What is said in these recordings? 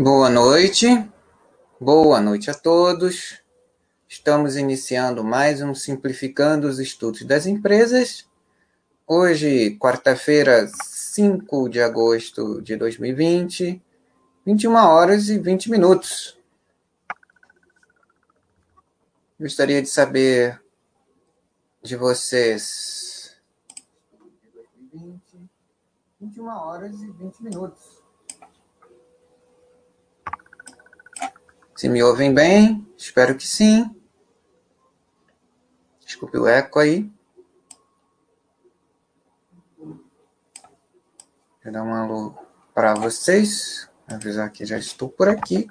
Boa noite, boa noite a todos. Estamos iniciando mais um Simplificando os Estudos das Empresas. Hoje, quarta-feira, 5 de agosto de 2020, 21 horas e 20 minutos. Gostaria de saber de vocês. 2020, 21 horas e 20 minutos. Se me ouvem bem? Espero que sim. Desculpe o eco aí. Vou dar uma alô para vocês. Avisar que já estou por aqui.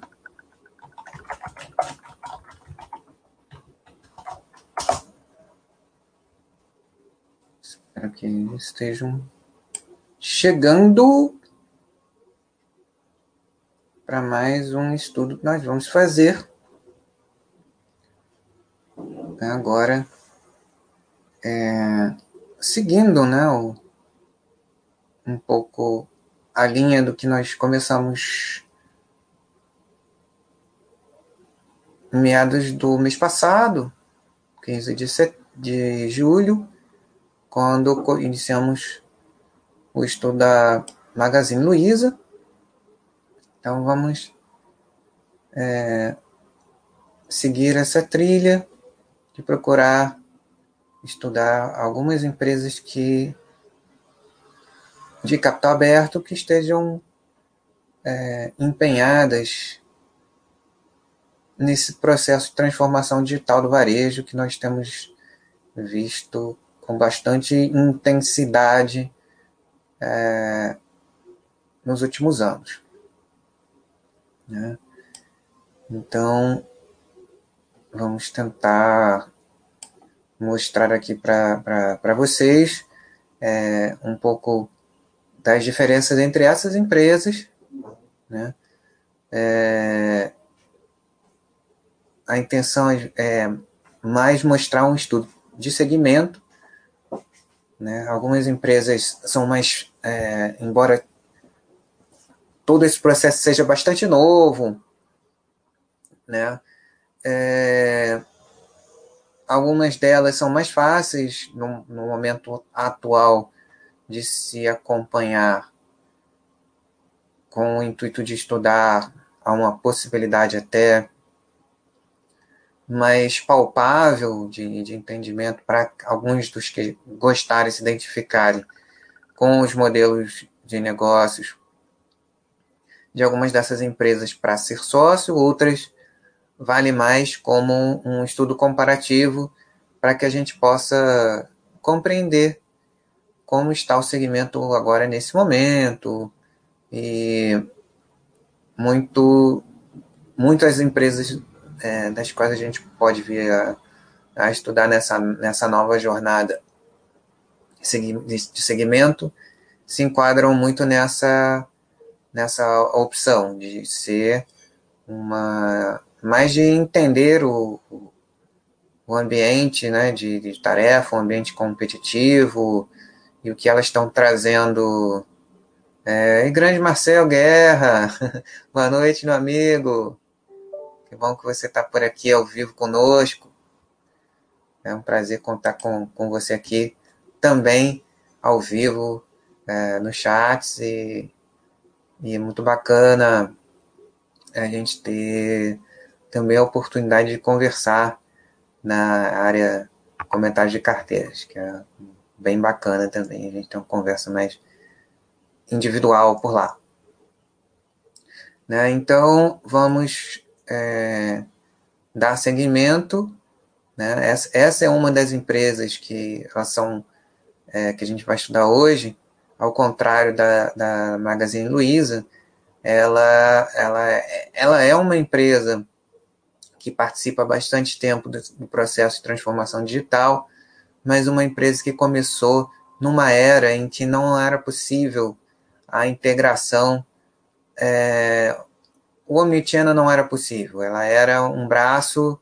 Espero que estejam chegando para mais um estudo que nós vamos fazer. Agora, é, seguindo né, o, um pouco a linha do que nós começamos meados do mês passado, 15 de, set... de julho, quando iniciamos o estudo da Magazine Luiza então vamos é, seguir essa trilha de procurar estudar algumas empresas que de capital aberto que estejam é, empenhadas nesse processo de transformação digital do varejo que nós temos visto com bastante intensidade é, nos últimos anos. Né? Então, vamos tentar mostrar aqui para vocês é, um pouco das diferenças entre essas empresas. Né? É, a intenção é mais mostrar um estudo de segmento. Né? Algumas empresas são mais, é, embora todo esse processo seja bastante novo, né? É, algumas delas são mais fáceis no, no, momento atual de se acompanhar com o intuito de estudar há uma possibilidade até mais palpável de, de entendimento para alguns dos que gostarem se identificarem com os modelos de negócios de algumas dessas empresas para ser sócio, outras vale mais como um estudo comparativo para que a gente possa compreender como está o segmento agora nesse momento. E muito muitas empresas é, das quais a gente pode vir a, a estudar nessa, nessa nova jornada de segmento se enquadram muito nessa nessa opção de ser uma mais de entender o, o ambiente né, de, de tarefa, o ambiente competitivo e o que elas estão trazendo. É, e grande Marcel Guerra, boa noite, meu amigo. Que bom que você está por aqui ao vivo conosco. É um prazer contar com, com você aqui também ao vivo é, no chat e e é muito bacana a gente ter também a oportunidade de conversar na área comentários de carteiras, que é bem bacana também. A gente tem uma conversa mais individual por lá. Né? Então, vamos é, dar seguimento. Né? Essa, essa, é uma das empresas que elas são, é, que a gente vai estudar hoje ao contrário da, da Magazine Luiza, ela, ela, ela é uma empresa que participa há bastante tempo do, do processo de transformação digital, mas uma empresa que começou numa era em que não era possível a integração, é, o Omnichannel não era possível, ela era um braço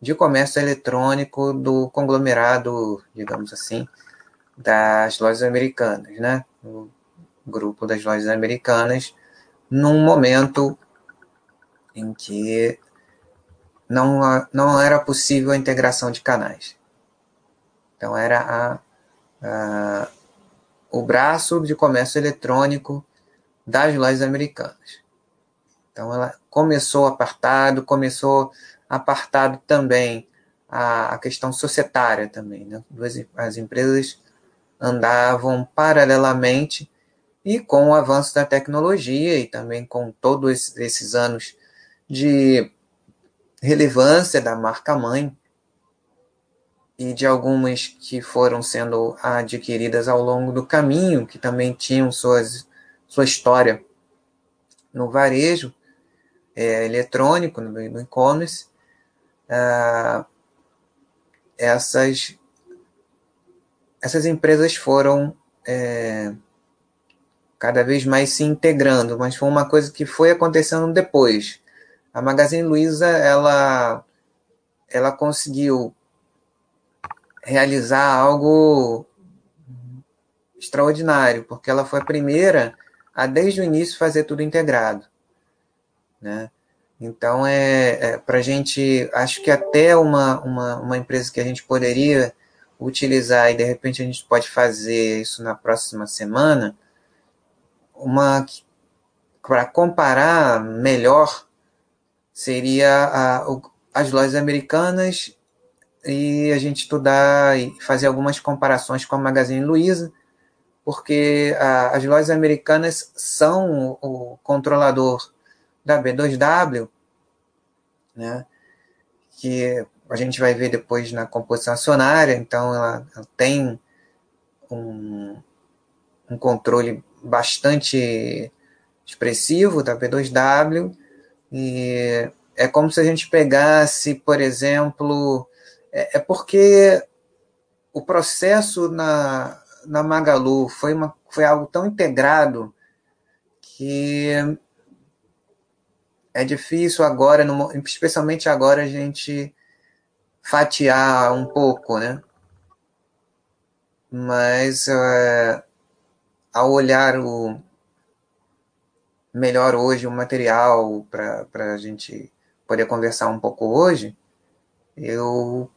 de comércio eletrônico do conglomerado, digamos assim, das lojas americanas, né? O grupo das lojas americanas, num momento em que não, não era possível a integração de canais. Então, era a, a, o braço de comércio eletrônico das lojas americanas. Então, ela começou apartado, começou apartado também a, a questão societária também. Né? As empresas andavam paralelamente e com o avanço da tecnologia e também com todos esses anos de relevância da marca-mãe e de algumas que foram sendo adquiridas ao longo do caminho, que também tinham suas, sua história no varejo é, eletrônico, no, no e-commerce, ah, essas, essas empresas foram é, cada vez mais se integrando, mas foi uma coisa que foi acontecendo depois a Magazine Luiza ela ela conseguiu realizar algo extraordinário, porque ela foi a primeira a desde o início fazer tudo integrado, né? Então é, é para a gente, acho que até uma, uma, uma empresa que a gente poderia utilizar e de repente a gente pode fazer isso na próxima semana, uma para comparar melhor seria a, as lojas americanas e a gente estudar e fazer algumas comparações com a Magazine Luiza, porque a, as lojas americanas são o, o controlador da B2W, né, que a gente vai ver depois na composição acionária, então ela, ela tem um, um controle bastante expressivo da B2W, e é como se a gente pegasse, por exemplo, é, é porque o processo na, na Magalu foi, uma, foi algo tão integrado que é difícil agora, especialmente agora, a gente fatiar um pouco, né? Mas é, ao olhar o, melhor hoje o material para a gente poder conversar um pouco hoje, eu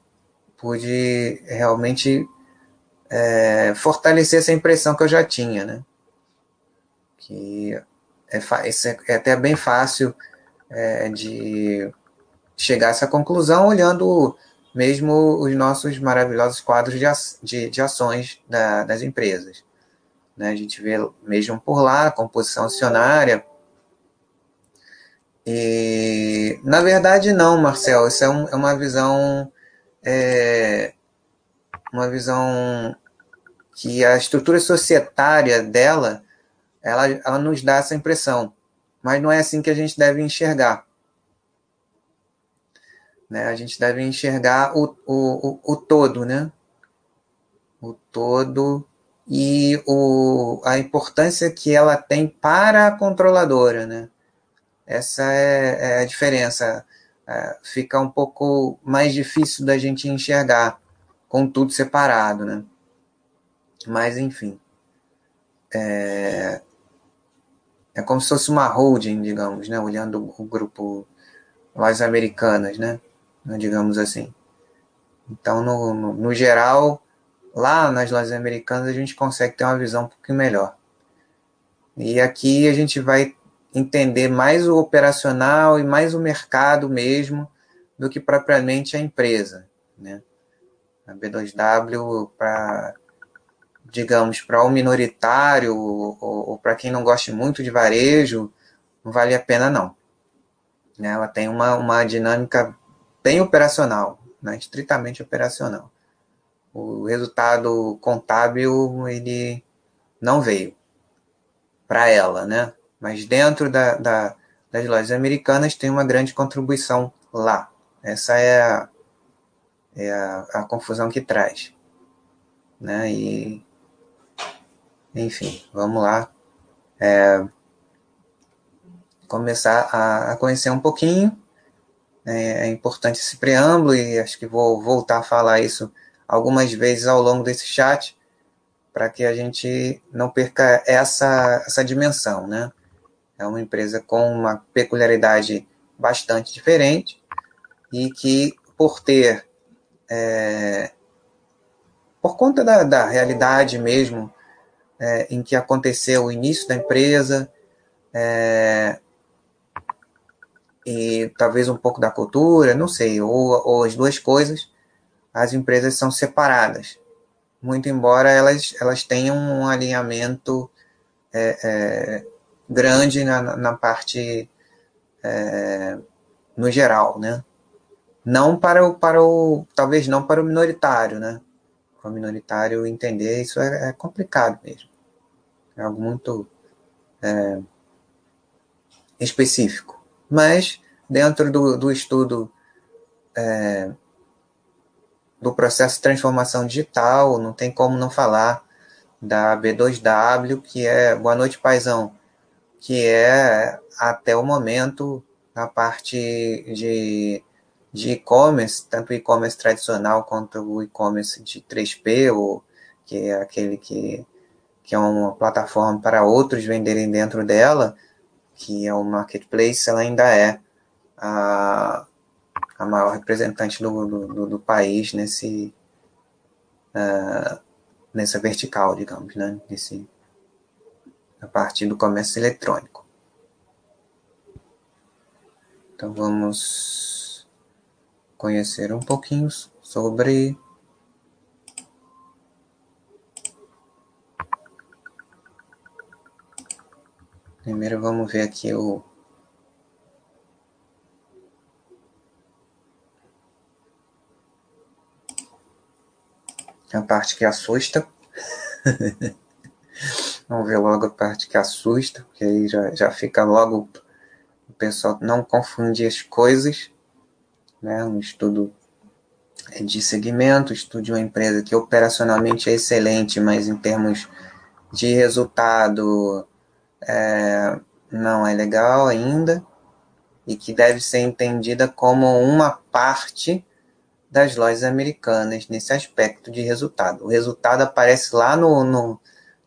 pude realmente é, fortalecer essa impressão que eu já tinha, né? Que é, é até bem fácil é, de chegar a essa conclusão olhando mesmo os nossos maravilhosos quadros de, de, de ações da, das empresas. Né? A gente vê mesmo por lá composição acionária, e, na verdade, não, Marcel. Isso é, um, é uma visão. É, uma visão que a estrutura societária dela ela, ela nos dá essa impressão. Mas não é assim que a gente deve enxergar. Né? A gente deve enxergar o, o, o, o todo, né? O todo e o, a importância que ela tem para a controladora, né? Essa é, é a diferença. É, fica um pouco mais difícil da gente enxergar com tudo separado, né? Mas, enfim. É, é como se fosse uma holding, digamos, né? Olhando o grupo lojas americanas, né? Digamos assim. Então, no, no, no, geral, lá nas lojas americanas a gente consegue ter uma visão um pouquinho melhor. E aqui a gente vai entender mais o operacional e mais o mercado mesmo do que propriamente a empresa, né? A B2W para digamos para o minoritário ou, ou para quem não gosta muito de varejo não vale a pena não. Né? Ela tem uma, uma dinâmica bem operacional, né? estritamente operacional. O resultado contábil ele não veio para ela, né? mas dentro da, da, das lojas americanas tem uma grande contribuição lá. Essa é a, é a, a confusão que traz. Né? E, enfim, vamos lá. É, começar a, a, conhecer um pouquinho. É, é, importante esse preâmbulo e acho que vou voltar a falar isso algumas vezes ao longo desse chat para que a gente não perca essa, essa dimensão, né? É uma empresa com uma peculiaridade bastante diferente e que, por ter, é, por conta da, da realidade mesmo é, em que aconteceu o início da empresa, é, e talvez um pouco da cultura, não sei, ou, ou as duas coisas, as empresas são separadas. Muito embora elas, elas tenham um alinhamento é, é, grande na, na parte é, no geral, né? Não para o, para o, talvez não para o minoritário, né? Para o minoritário entender isso é, é complicado mesmo. É algo muito é, específico. Mas dentro do, do estudo é, do processo de transformação digital, não tem como não falar da B2W, que é Boa Noite Paizão, que é até o momento a parte de de e-commerce, tanto o e-commerce tradicional quanto o e-commerce de 3P, ou, que é aquele que, que é uma plataforma para outros venderem dentro dela, que é o marketplace, ela ainda é a, a maior representante do, do, do país nesse, uh, nessa vertical, digamos, né? Nesse, a partir do comércio eletrônico. Então vamos conhecer um pouquinho sobre Primeiro vamos ver aqui o a parte que assusta. Vamos ver logo a parte que assusta, porque aí já, já fica logo o pessoal não confundir as coisas. Né? Um estudo de segmento, estudo de uma empresa que operacionalmente é excelente, mas em termos de resultado é, não é legal ainda e que deve ser entendida como uma parte das lojas americanas nesse aspecto de resultado. O resultado aparece lá no, no,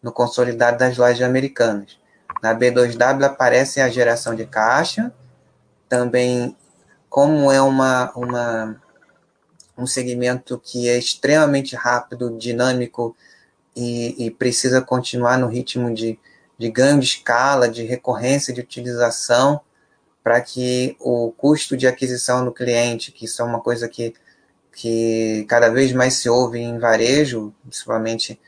no consolidado das lojas americanas. Na B2W aparece a geração de caixa, também como é uma, uma, um segmento que é extremamente rápido, dinâmico e, e precisa continuar no ritmo de, de ganho de escala, de recorrência de utilização, para que o custo de aquisição do cliente, que isso é uma coisa que que cada vez mais se ouve em varejo, principalmente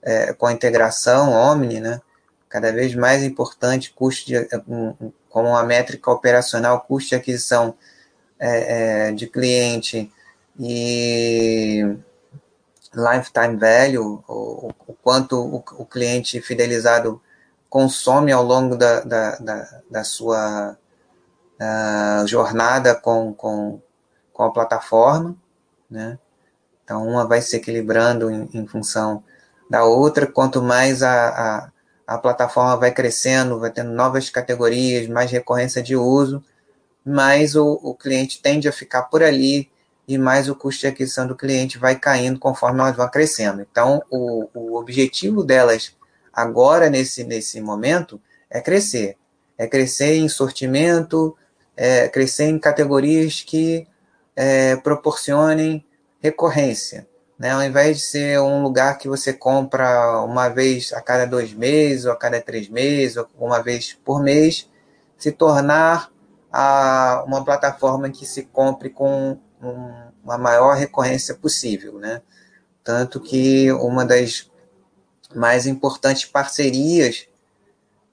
é, com a integração Omni, né? cada vez mais importante, custo de, um, como uma métrica operacional, custo de aquisição é, é, de cliente e lifetime value, o, o quanto o, o, cliente fidelizado consome ao longo da, da, da, da sua uh, jornada com, com, com a plataforma né? Então, uma vai se equilibrando em, em função da outra. Quanto mais a, a, a, plataforma vai crescendo, vai tendo novas categorias, mais recorrência de uso, mais o, o cliente tende a ficar por ali e mais o custo de aquisição do cliente vai caindo conforme elas vão crescendo. Então, o, o objetivo delas agora, nesse, nesse momento, é crescer. É crescer em sortimento, é crescer em categorias que é, proporcionem recorrência. Né? Ao invés de ser um lugar que você compra uma vez a cada dois meses, ou a cada três meses, ou uma vez por mês, se tornar a, uma plataforma que se compre com um, uma maior recorrência possível. Né? Tanto que uma das mais importantes parcerias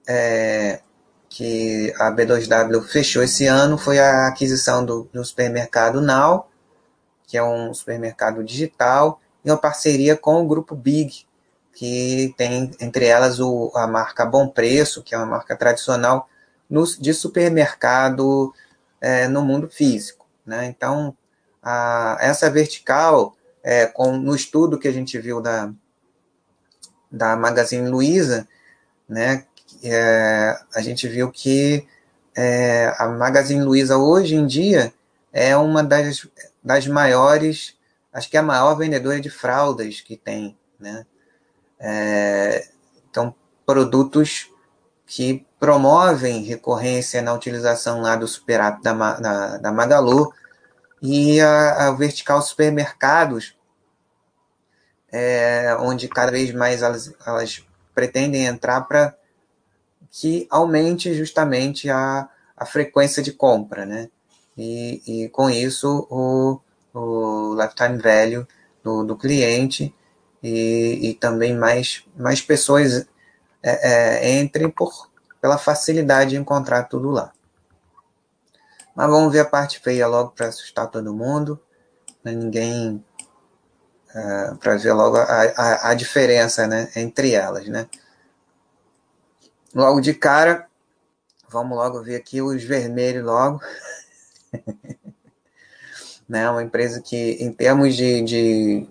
é, que a B2W fechou esse ano foi a aquisição do, do supermercado Now, que é um supermercado digital, e uma parceria com o grupo Big, que tem entre elas o, a marca Bom Preço, que é uma marca tradicional no, de supermercado é, no mundo físico. Né? Então, a, essa vertical, é, com, no estudo que a gente viu da, da Magazine Luiza, né, é, a gente viu que é, a Magazine Luiza hoje em dia é uma das, das maiores, acho que é a maior vendedora de fraldas que tem, né? É, então, produtos que promovem recorrência na utilização lá do super da, da, da Magalu e a, a vertical supermercados, é, onde cada vez mais elas, elas pretendem entrar para que aumente justamente a, a frequência de compra, né? E, e com isso o, o lifetime value do, do cliente e, e também mais, mais pessoas é, é, entrem por, pela facilidade de encontrar tudo lá. Mas vamos ver a parte feia logo para assustar todo mundo. Ninguém. Uh, para ver logo a, a, a, diferença né, entre elas. Né? Logo de cara, vamos logo ver aqui os vermelhos logo. né, uma empresa que, em termos de, de,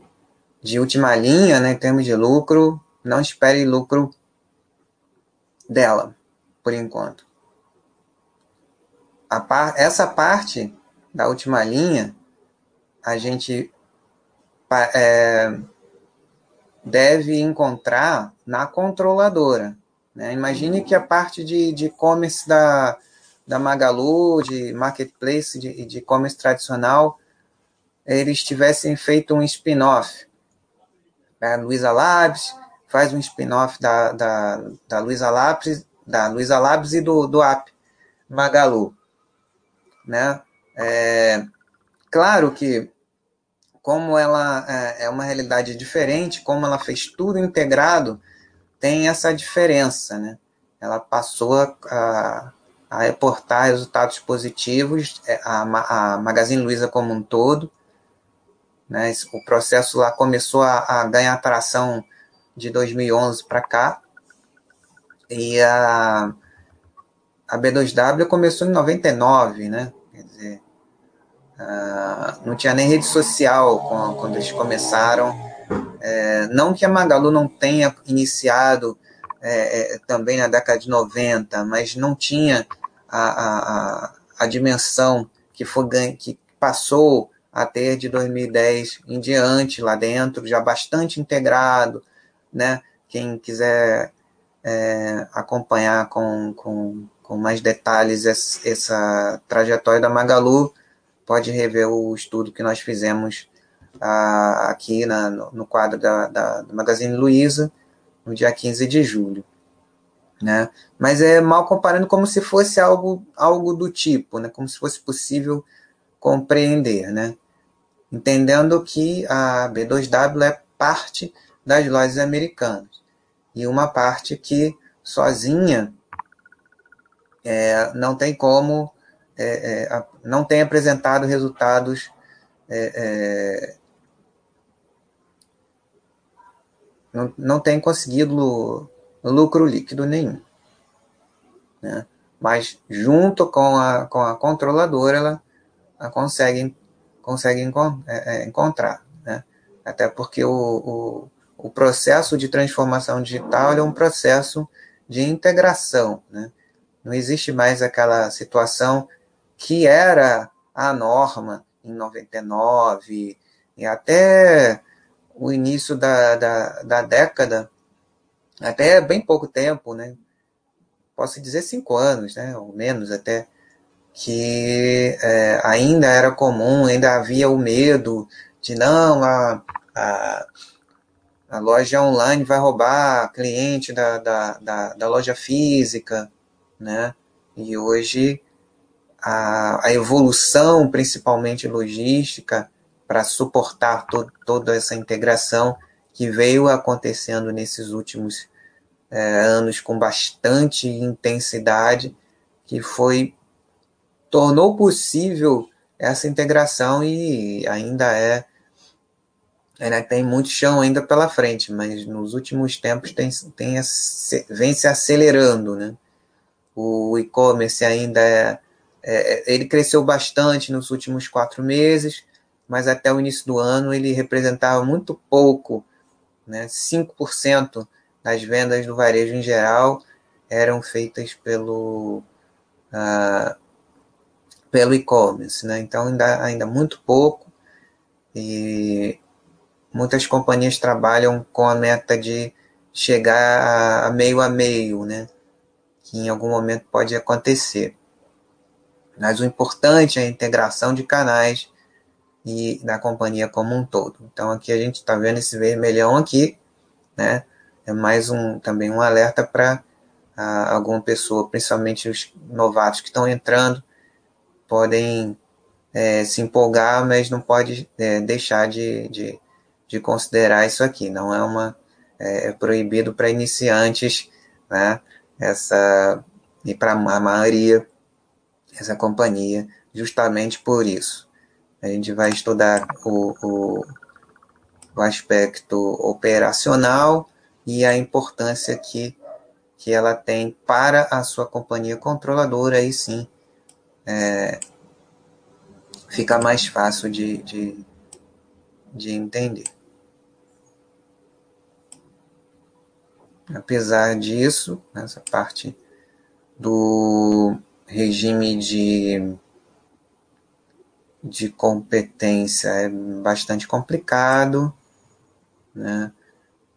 de última linha, né, em termos de lucro, não espere lucro dela, por enquanto. Par, essa parte da última linha, a gente é, deve encontrar na controladora. Né? Imagine que a parte de e-commerce da, da Magalu, de marketplace, de e-commerce tradicional, eles tivessem feito um spin-off. A Luiza Labs faz um spin-off da, da, da Luiza Labs, da Luiza Labs e do, do app Magalu. Né? É, claro que como ela é, é uma realidade diferente, como ela fez tudo integrado, tem essa diferença, né? Ela passou a, a reportar resultados positivos, é, a, a Magazine Luiza como um todo, né? O processo lá começou a, a ganhar atração de 2011 para cá. E a, a B2W começou em 99, né? Quer dizer, uh, não tinha nem rede social quando, quando eles começaram. É, não que a Magalu não tenha iniciado é, é, também na década de 90, mas não tinha a, a, a dimensão que, foi, que passou a ter de 2010 em diante lá dentro, já bastante integrado, né? Quem quiser é, acompanhar com, com, com mais detalhes essa, essa, trajetória da Magalu, pode rever o estudo que nós fizemos ah, aqui na, no, quadro da, da, do Magazine Luiza, no dia 15 de julho. Né? Mas é mal comparando como se fosse algo, algo do tipo, né? como se fosse possível compreender. Né? entendendo que a B2W é parte das lojas americanas e uma parte que sozinha é, não tem como, é, é, não tem apresentado resultados é, é, não, não tem conseguido lucro líquido nenhum. Né? Mas junto com a, com a controladora, ela, ela consegue consegue é, é, encontrar. Né? Até porque o, o, o, processo de transformação digital é um processo de integração. Né? Não existe mais aquela situação que era a norma em 99 e até o início da, da, da década, até bem pouco tempo, né? posso dizer cinco anos, né? ou menos até, que é, ainda era comum, ainda havia o medo de não, a, a, a loja online vai roubar cliente da, da, da, da loja física, né? E hoje a, a evolução, principalmente logística, para suportar to, toda essa integração que veio acontecendo nesses últimos é, anos com bastante intensidade, que foi tornou possível essa integração e ainda é ainda tem muito chão ainda pela frente, mas nos últimos tempos tem, tem vem se acelerando, né? O e-commerce ainda é, é, ele cresceu bastante nos últimos quatro meses, mas até o início do ano ele representava muito pouco, né? 5% das vendas do varejo em geral eram feitas pelo uh, pelo e-commerce, né? Então ainda ainda muito pouco e muitas companhias trabalham com a meta de chegar a, meio a meio, né? que em algum momento pode acontecer. Mas o importante é a integração de canais e da companhia como um todo. Então aqui a gente está vendo esse vermelhão aqui, né? É mais um também um alerta para ah, alguma pessoa, principalmente os novatos que estão entrando, podem é, se empolgar, mas não pode é, deixar de, de, de, considerar isso aqui. Não é uma é, é proibido para iniciantes, né? Essa e para a maioria essa companhia, justamente por isso. A gente vai estudar o, o, o aspecto operacional e a importância que, que ela tem para a sua companhia controladora, aí sim é, fica mais fácil de, de, de entender. Apesar disso, essa parte do regime de, de competência é bastante complicado, né?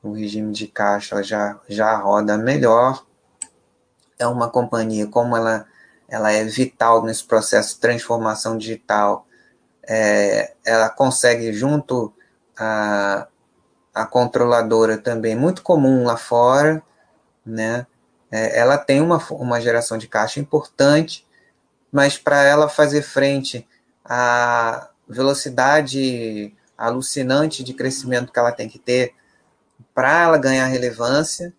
o regime de caixa já, já roda melhor. É uma companhia, como ela, ela é vital nesse processo de transformação digital, é, ela consegue, junto a, a controladora também, muito comum lá fora, né? É, ela tem uma, uma geração de caixa importante, mas para ela fazer frente à velocidade alucinante de crescimento que ela tem que ter, para ela ganhar relevância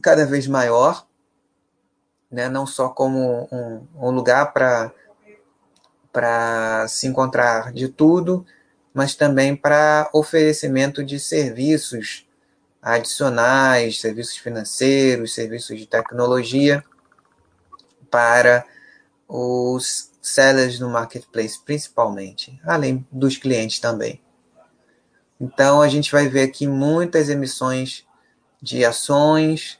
cada vez maior, né? não só como um, um lugar para se encontrar de tudo, mas também para oferecimento de serviços adicionais, serviços financeiros, serviços de tecnologia para os sellers no marketplace, principalmente, além dos clientes também. Então, a gente vai ver aqui muitas emissões de ações,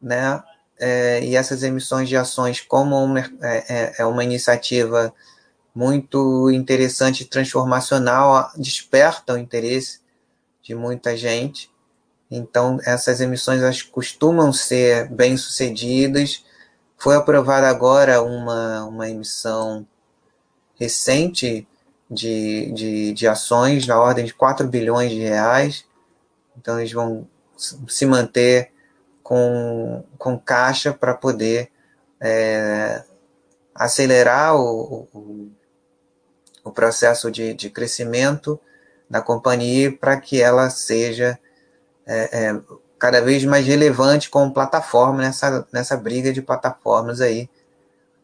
né? É, e essas emissões de ações, como uma, é, é, é uma iniciativa muito interessante, transformacional, desperta o interesse de muita gente. Então, essas emissões elas costumam ser bem sucedidas. Foi aprovada agora uma, uma emissão recente de, de, de ações na ordem de 4 bilhões de reais. Então, eles vão se manter com, com caixa para poder é, acelerar o, o, o processo de, de crescimento da companhia para que ela seja é, é, cada vez mais relevante como plataforma nessa, nessa briga de plataformas aí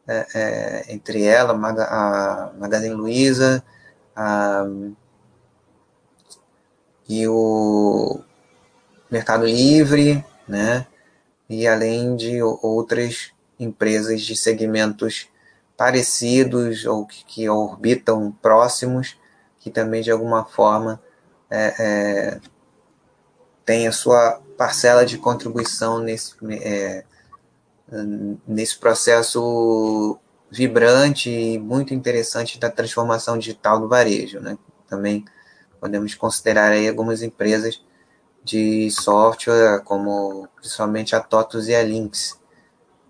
é, é entre ela, a Magazine Luiza a, e o Mercado Livre, né? E além de outras empresas de segmentos parecidos ou que, que orbitam próximos, que também de alguma forma é, é, tem a sua parcela de contribuição nesse, é, nesse processo vibrante e muito interessante da transformação digital do varejo. Né? Também podemos considerar aí algumas empresas de software, como principalmente a TOTUS e a Lynx.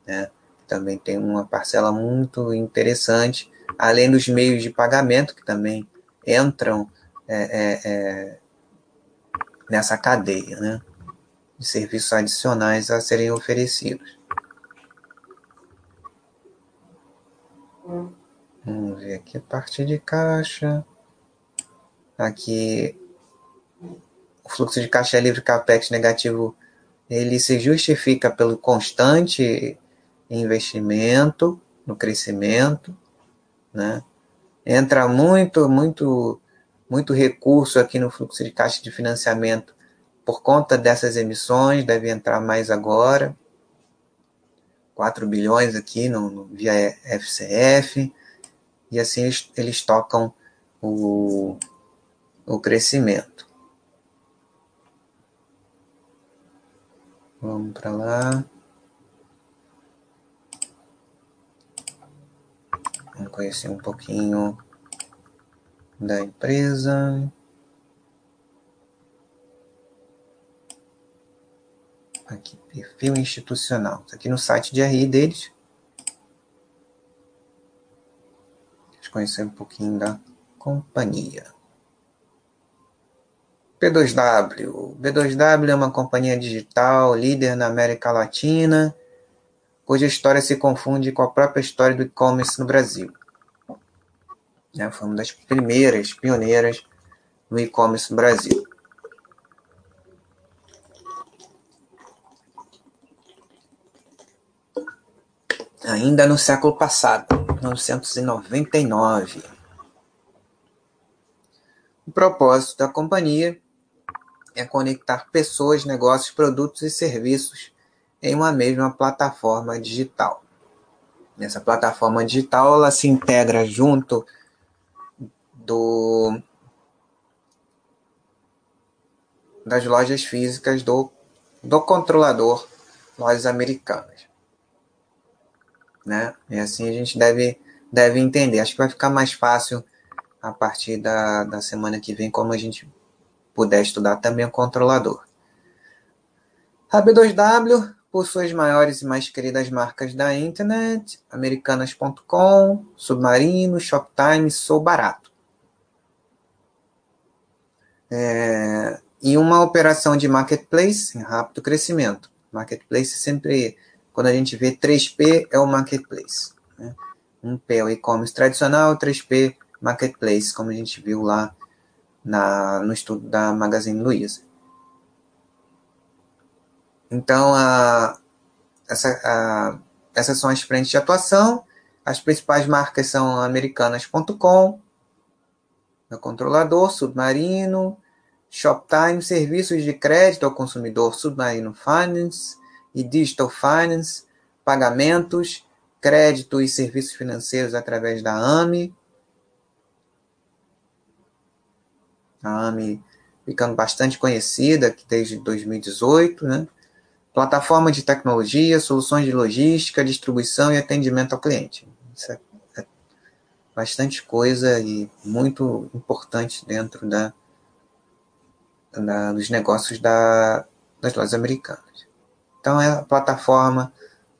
Né? Também tem uma parcela muito interessante, além dos meios de pagamento que também entram é, é, é nessa cadeia né, de serviços adicionais a serem oferecidos. Vamos ver aqui a parte de caixa. Aqui o fluxo de caixa livre capex negativo ele se justifica pelo constante investimento no crescimento, né? Entra muito, muito muito recurso aqui no fluxo de caixa de financiamento por conta dessas emissões, deve entrar mais agora. 4 bilhões aqui no, no via FCF, e assim eles, eles tocam o, o crescimento. Vamos para lá. Vamos conhecer um pouquinho da empresa. Aqui perfil institucional. Isso aqui no site de RI deles. Deixa eu conhecer um pouquinho da companhia. B2W. B2W é uma companhia digital líder na América Latina, cuja história se confunde com a própria história do e-commerce no Brasil. É, foi uma das primeiras, pioneiras no e-commerce no Brasil. Ainda no século passado, 1999. O propósito da companhia é conectar pessoas, negócios, produtos e serviços em uma mesma plataforma digital. Essa plataforma digital ela se integra junto do das lojas físicas do, do controlador lojas americanas. Né? E assim a gente deve, deve entender. Acho que vai ficar mais fácil a partir da, da semana que vem, como a gente puder estudar também o controlador. A B2W possui as maiores e mais queridas marcas da internet, americanas.com, Submarino, Shoptime, Sou Barato. É, e uma operação de marketplace em rápido crescimento. Marketplace sempre, quando a gente vê 3P, é o marketplace. Né? 1P é o e-commerce tradicional, 3P marketplace, como a gente viu lá na, no estudo da Magazine Luiza. Então, a, essa, a, essas são as frentes de atuação. As principais marcas são americanas.com, controlador, Submarino, Shoptime, serviços de crédito ao consumidor, Submarino Finance e Digital Finance, pagamentos, crédito e serviços financeiros através da AMI, a AMI ficando bastante conhecida desde 2018, né? Plataforma de tecnologia, soluções de logística, distribuição e atendimento ao cliente. Isso é bastante coisa e muito importante dentro da, da dos negócios da, das lojas americanas. Então, é a plataforma,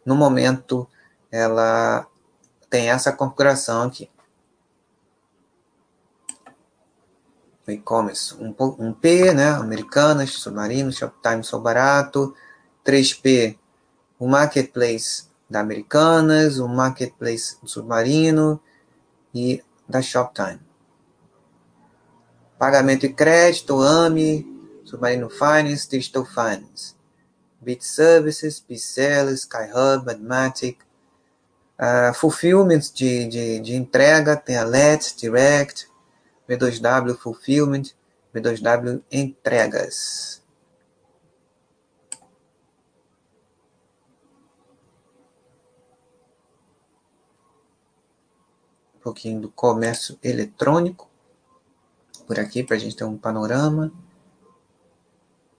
no momento, ela tem essa configuração aqui. e-commerce. Um, um, P, né? Americanas, Submarino, Shoptime, Sou Barato. 3P, o Marketplace da Americanas, o Marketplace do Submarino e da Shoptime. Pagamento e crédito, AMI, Submarino Finance, Digital Finance. Bit Services, Bicella, Skyhub, Mathematic. Uh, fulfillment de, de, de entrega, tem a Let's, Direct, B2W Fulfillment, B2W Entregas. Pouquinho do comércio eletrônico por aqui para a gente ter um panorama.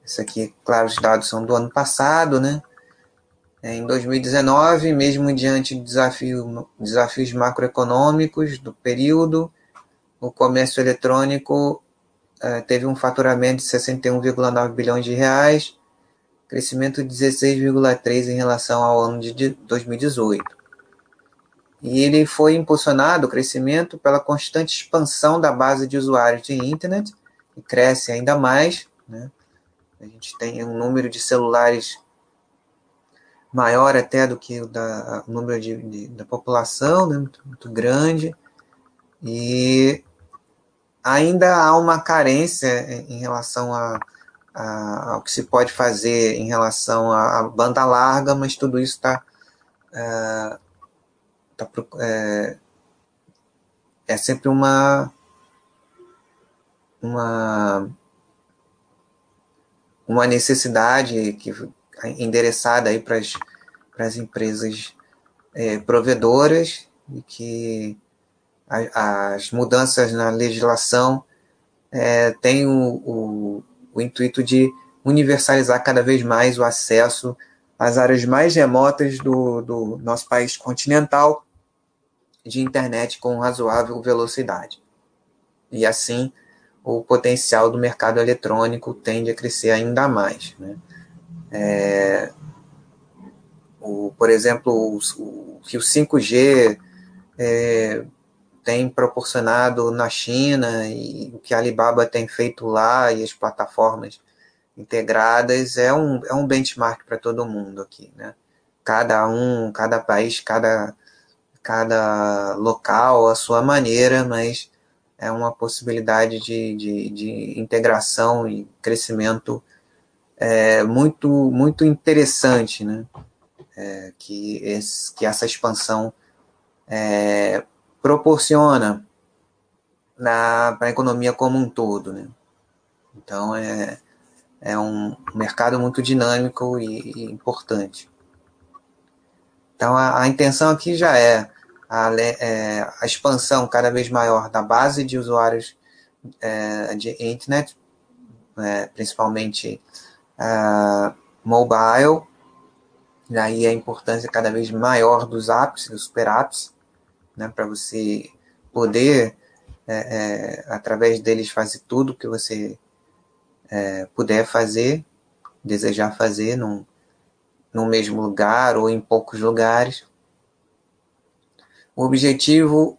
Esse aqui, claro, os dados são do ano passado, né? É, em 2019, mesmo diante de desafio, desafios macroeconômicos do período, o comércio eletrônico uh, teve um faturamento de 61,9 bilhões de reais, crescimento de 16,3 em relação ao ano de 2018. E ele foi impulsionado o crescimento pela constante expansão da base de usuários de internet, que cresce ainda mais. Né? A gente tem um número de celulares maior até do que o, da, o número de, de, da população, né? muito, muito grande. E ainda há uma carência em relação a, a, ao que se pode fazer em relação à, banda larga, mas tudo isso está. É, tá, é, é sempre uma. uma uma necessidade que endereçada aí para as empresas é, provedoras e que as mudanças na legislação é, têm o, o, o intuito de universalizar cada vez mais o acesso às áreas mais remotas do, do nosso país continental de internet com razoável velocidade. E assim, o potencial do mercado eletrônico tende a crescer ainda mais. Né? É, o, por exemplo, o, o, que o 5G é, tem proporcionado na China e o que a Alibaba tem feito lá e as plataformas integradas é um, é um benchmark para todo mundo aqui, né? Cada um, cada país, cada, cada local, a sua maneira, mas é uma possibilidade de, de, de integração e crescimento é, muito, muito interessante, né? É, que, esse, que essa expansão é, proporciona para a economia como um todo. Né? Então, é, é um mercado muito dinâmico e, e importante. Então, a, a, intenção aqui já é a, é a, expansão cada vez maior da base de usuários é, de internet, é, principalmente uh, mobile, daí a importância cada vez maior dos apps, dos super apps, né, para você poder, é, é, através deles, fazer tudo que você é, puder fazer, desejar fazer num, no mesmo lugar ou em poucos lugares. O objetivo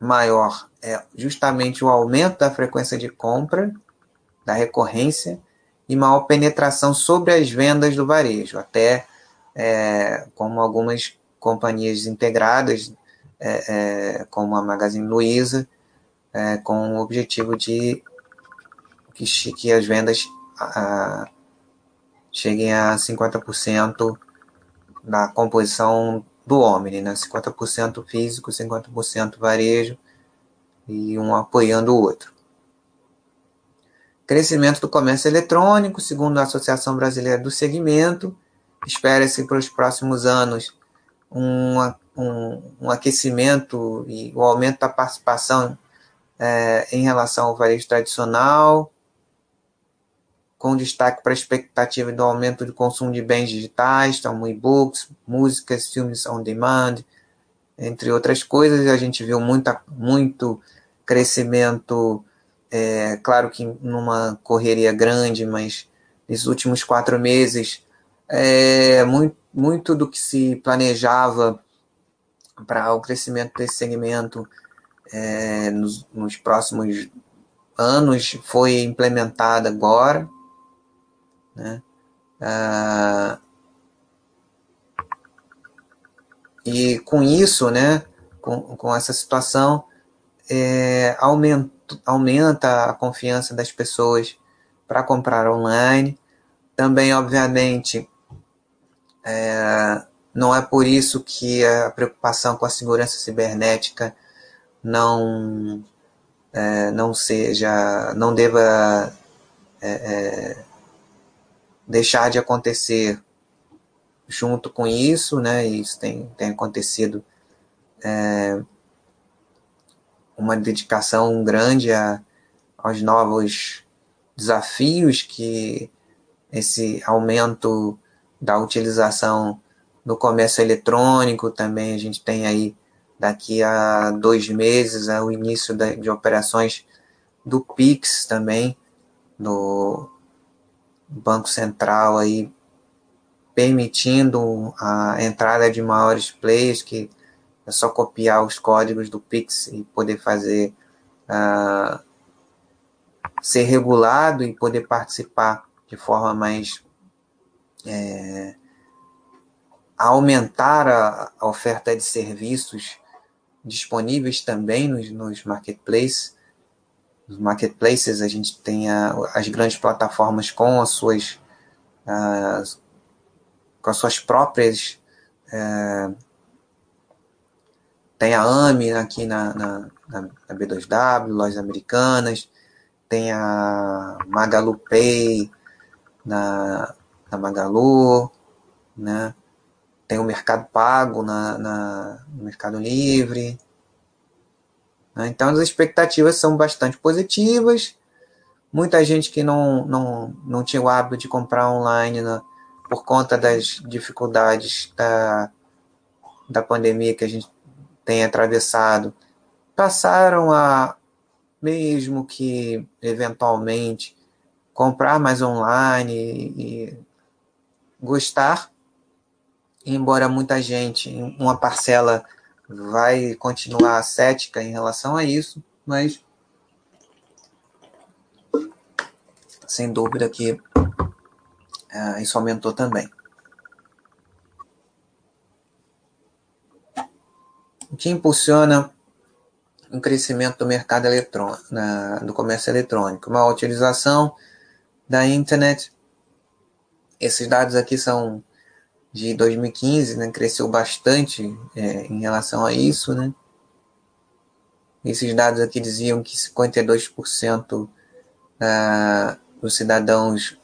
maior é justamente o aumento da frequência de compra da recorrência e maior penetração sobre as vendas do varejo, até é, como algumas companhias integradas, é, é, como a Magazine Luiza, é, com o objetivo de que, que as vendas a, cheguem a 50% da composição do Omni, né? 50% físico, 50% varejo e um apoiando o outro. Crescimento do comércio eletrônico, segundo a Associação Brasileira do Segmento. Espera-se para os próximos anos um, um, um, aquecimento e o aumento da participação é, em relação ao varejo tradicional, com destaque para a expectativa do aumento do consumo de bens digitais, como e-books, músicas, filmes on demand, entre outras coisas. A gente viu muita, muito crescimento é, claro que numa correria grande, mas nesses últimos quatro meses, é, muito, muito do que se planejava para o crescimento desse segmento é, nos, nos, próximos anos foi implementado agora. Né? Ah, e com isso, né, com, com essa situação, é, aumentou aumenta a confiança das pessoas para comprar online. Também, obviamente, é, não é por isso que a preocupação com a segurança cibernética não é, não seja, não deva é, é deixar de acontecer junto com isso, né? Isso tem, tem acontecido é, uma dedicação grande a, aos novos desafios que esse aumento da utilização no comércio eletrônico também a gente tem aí daqui a dois meses é o início de operações do Pix também do Banco Central aí permitindo a entrada de maiores players que é só copiar os códigos do Pix e poder fazer uh, ser regulado e poder participar de forma mais é, aumentar a, a, oferta de serviços disponíveis também nos, nos marketplaces. Nos marketplaces a gente tem a, as grandes plataformas com as suas uh, com as suas próprias uh, tem a AMI aqui na, na, na, B2W, lojas americanas. Tem a Magalu Pay na, na Magalu, né? Tem o Mercado Pago na, na no Mercado Livre. Né? Então, as expectativas são bastante positivas. Muita gente que não, não, não tinha o hábito de comprar online né, por conta das dificuldades da, da pandemia que a gente tem atravessado, passaram a, mesmo que eventualmente comprar mais online e, e gostar, embora muita gente, uma parcela vai continuar cética em relação a isso, mas sem dúvida que uh, isso aumentou também. O que impulsiona o crescimento do mercado eletrônico, na, do comércio eletrônico, uma utilização da internet. Esses dados aqui são de 2015, né, cresceu bastante é, em relação a isso, né? Esses dados aqui diziam que 52% ah, dos cidadãos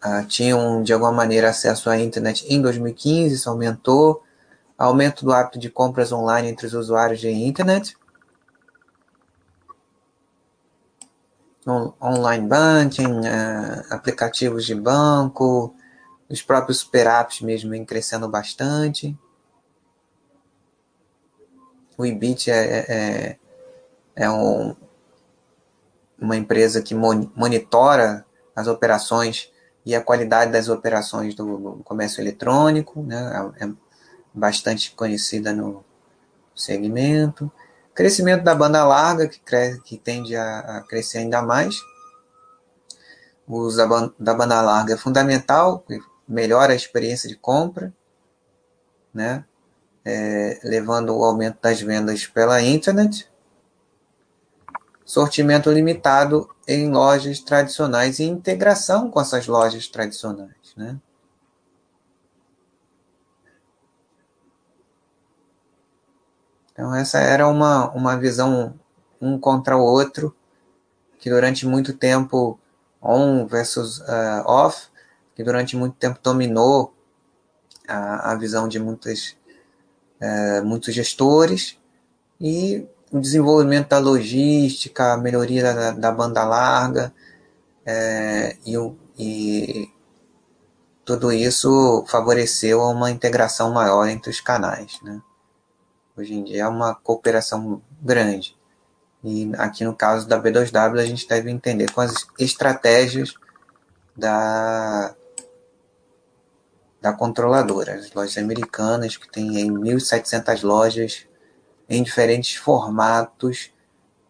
ah, tinham de alguma maneira acesso à internet em 2015, isso aumentou. Aumento do hábito de compras online entre os usuários de internet. online banking, uh, aplicativos de banco, os próprios super apps mesmo vem crescendo bastante. O Ibit é, é, é, é um, uma empresa que monitora as operações e a qualidade das operações do, do comércio eletrônico, né? é, é bastante conhecida no segmento. Crescimento da banda larga, que, cresce, que tende a, a crescer ainda mais. O uso da, da banda larga é fundamental, melhora a experiência de compra, né? É, levando o aumento das vendas pela internet. Sortimento limitado em lojas tradicionais e integração com essas lojas tradicionais. Né? Então, essa era uma, uma visão um contra o outro, que durante muito tempo, on versus uh, off, durante muito tempo dominou a, a visão de muitas, uh, muitos gestores, e o desenvolvimento da logística, a melhoria da, da banda larga, é, e, e tudo isso favoreceu uma integração maior entre os canais. Né? Hoje em dia é uma cooperação grande. E aqui no caso da B2W, a gente deve entender com as estratégias da, da controladora, as lojas americanas, que tem 1.700 lojas em diferentes formatos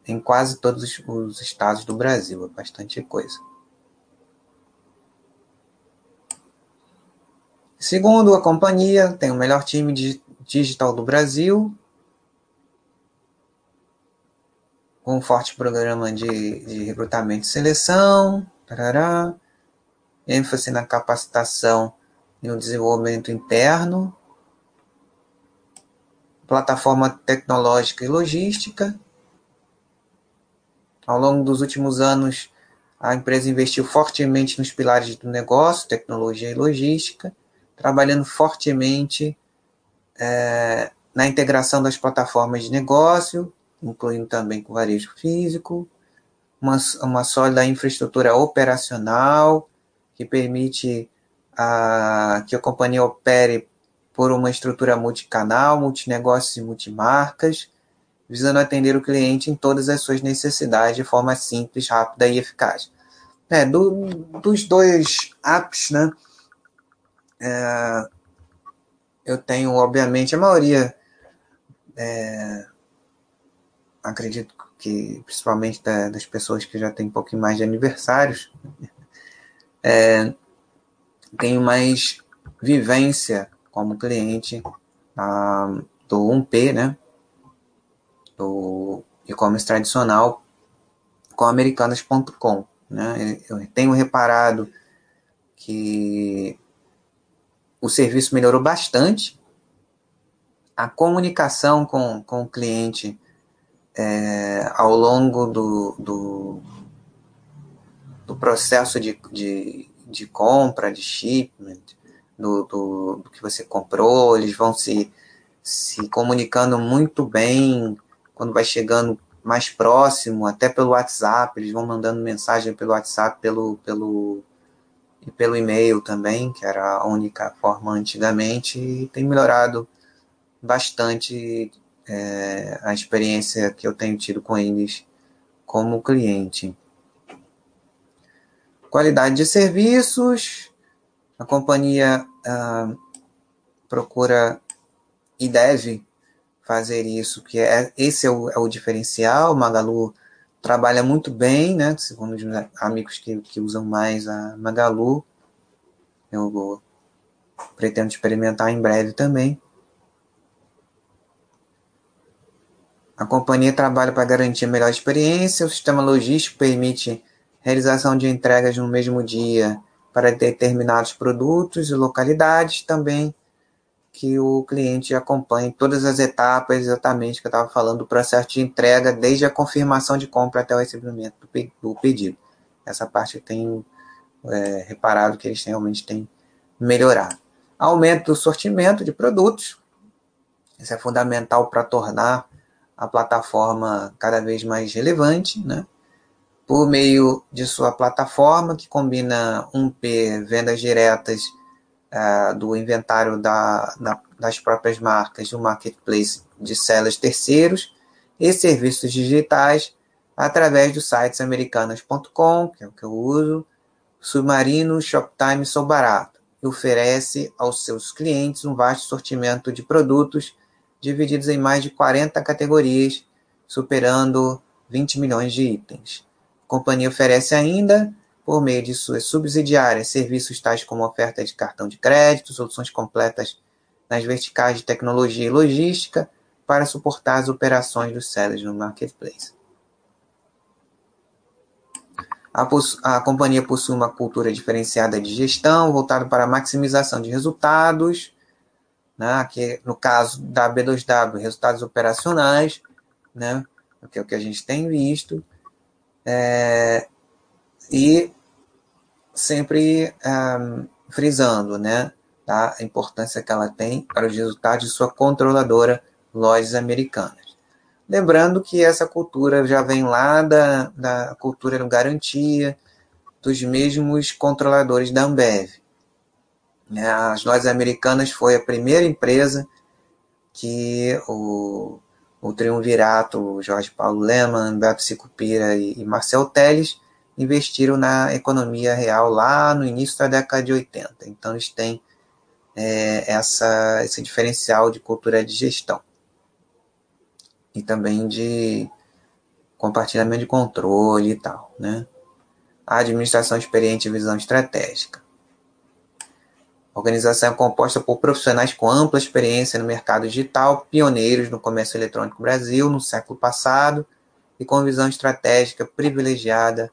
em quase todos os estados do Brasil. É bastante coisa. Segundo a companhia, tem o melhor time digital do Brasil, com um forte programa de, de recrutamento e seleção, tarará, ênfase na capacitação e no desenvolvimento interno, plataforma tecnológica e logística. Ao longo dos últimos anos, a empresa investiu fortemente nos pilares do negócio, tecnologia e logística, trabalhando fortemente é, na integração das plataformas de negócio, incluindo também com varejo físico, uma, uma sólida infraestrutura operacional que permite a, que a companhia opere por uma estrutura multicanal, multinegócios e multimarcas, visando atender o cliente em todas as suas necessidades de forma simples, rápida e eficaz. É, do, dos dois apps, né? É, eu tenho, obviamente, a maioria é, acredito que principalmente da, das pessoas que já têm um pouquinho mais de aniversários, é, tenho mais vivência como cliente ah, do 1P, né? Do e-commerce tradicional com americanas.com. Né? Eu tenho reparado que o serviço melhorou bastante, a comunicação com, com o cliente é, ao longo do, do, do processo de, de, de, compra, de shipment, do, do, do, que você comprou, eles vão se, se comunicando muito bem quando vai chegando mais próximo, até pelo WhatsApp, eles vão mandando mensagem pelo WhatsApp, pelo, pelo, e pelo e-mail também, que era a única forma antigamente, e tem melhorado bastante é, a experiência que eu tenho tido com eles como cliente. Qualidade de serviços, a companhia ah, procura e deve fazer isso, que é esse é o, é o diferencial. Magalu trabalha muito bem, né? Segundo os amigos que, que usam mais a Magalu, eu pretendo experimentar em breve também. A companhia trabalha para garantir a melhor experiência. O sistema logístico permite realização de entregas no mesmo dia para determinados produtos e localidades também que o cliente acompanhe todas as etapas exatamente que eu estava falando do processo de entrega, desde a confirmação de compra até o recebimento do pedido. Essa parte eu tenho é, reparado que eles realmente têm melhorado. Aumento do sortimento de produtos, isso é fundamental para tornar a plataforma cada vez mais relevante, né? Por meio de sua plataforma, que combina 1P, vendas diretas uh, do inventário da, da, das próprias marcas, do marketplace de sellers terceiros e serviços digitais através dos sites americanas.com, que é o que eu uso, Submarino, Shoptime Sou Barato, e oferece aos seus clientes um vasto sortimento de produtos divididos em mais de 40 categorias, superando 20 milhões de itens. Companhia oferece ainda, por meio de suas subsidiárias, serviços tais como oferta de cartão de crédito, soluções completas nas verticais de tecnologia e logística para suportar as operações dos sellers no marketplace. A, a, companhia possui uma cultura diferenciada de gestão, voltada para a maximização de resultados, né, que no caso da B2W, resultados operacionais, né, que é o que a gente tem visto, é, e sempre um, frisando né, tá, a importância que ela tem para os resultados de sua controladora Lojas Americanas. Lembrando que essa cultura já vem lá da, da cultura no garantia, dos mesmos controladores da Ambev. Né? As Lojas Americanas foi a primeira empresa que o, o triunvirato Jorge Paulo Leman, Beto Sicupira e, e Marcel Teles investiram na economia real lá no início da década de 80. Então eles têm é, essa, esse diferencial de cultura de gestão e também de compartilhamento de controle e tal, né? A administração experiente e visão estratégica. Organização é composta por profissionais com ampla experiência no mercado digital, pioneiros no comércio eletrônico Brasil no século passado e com visão estratégica privilegiada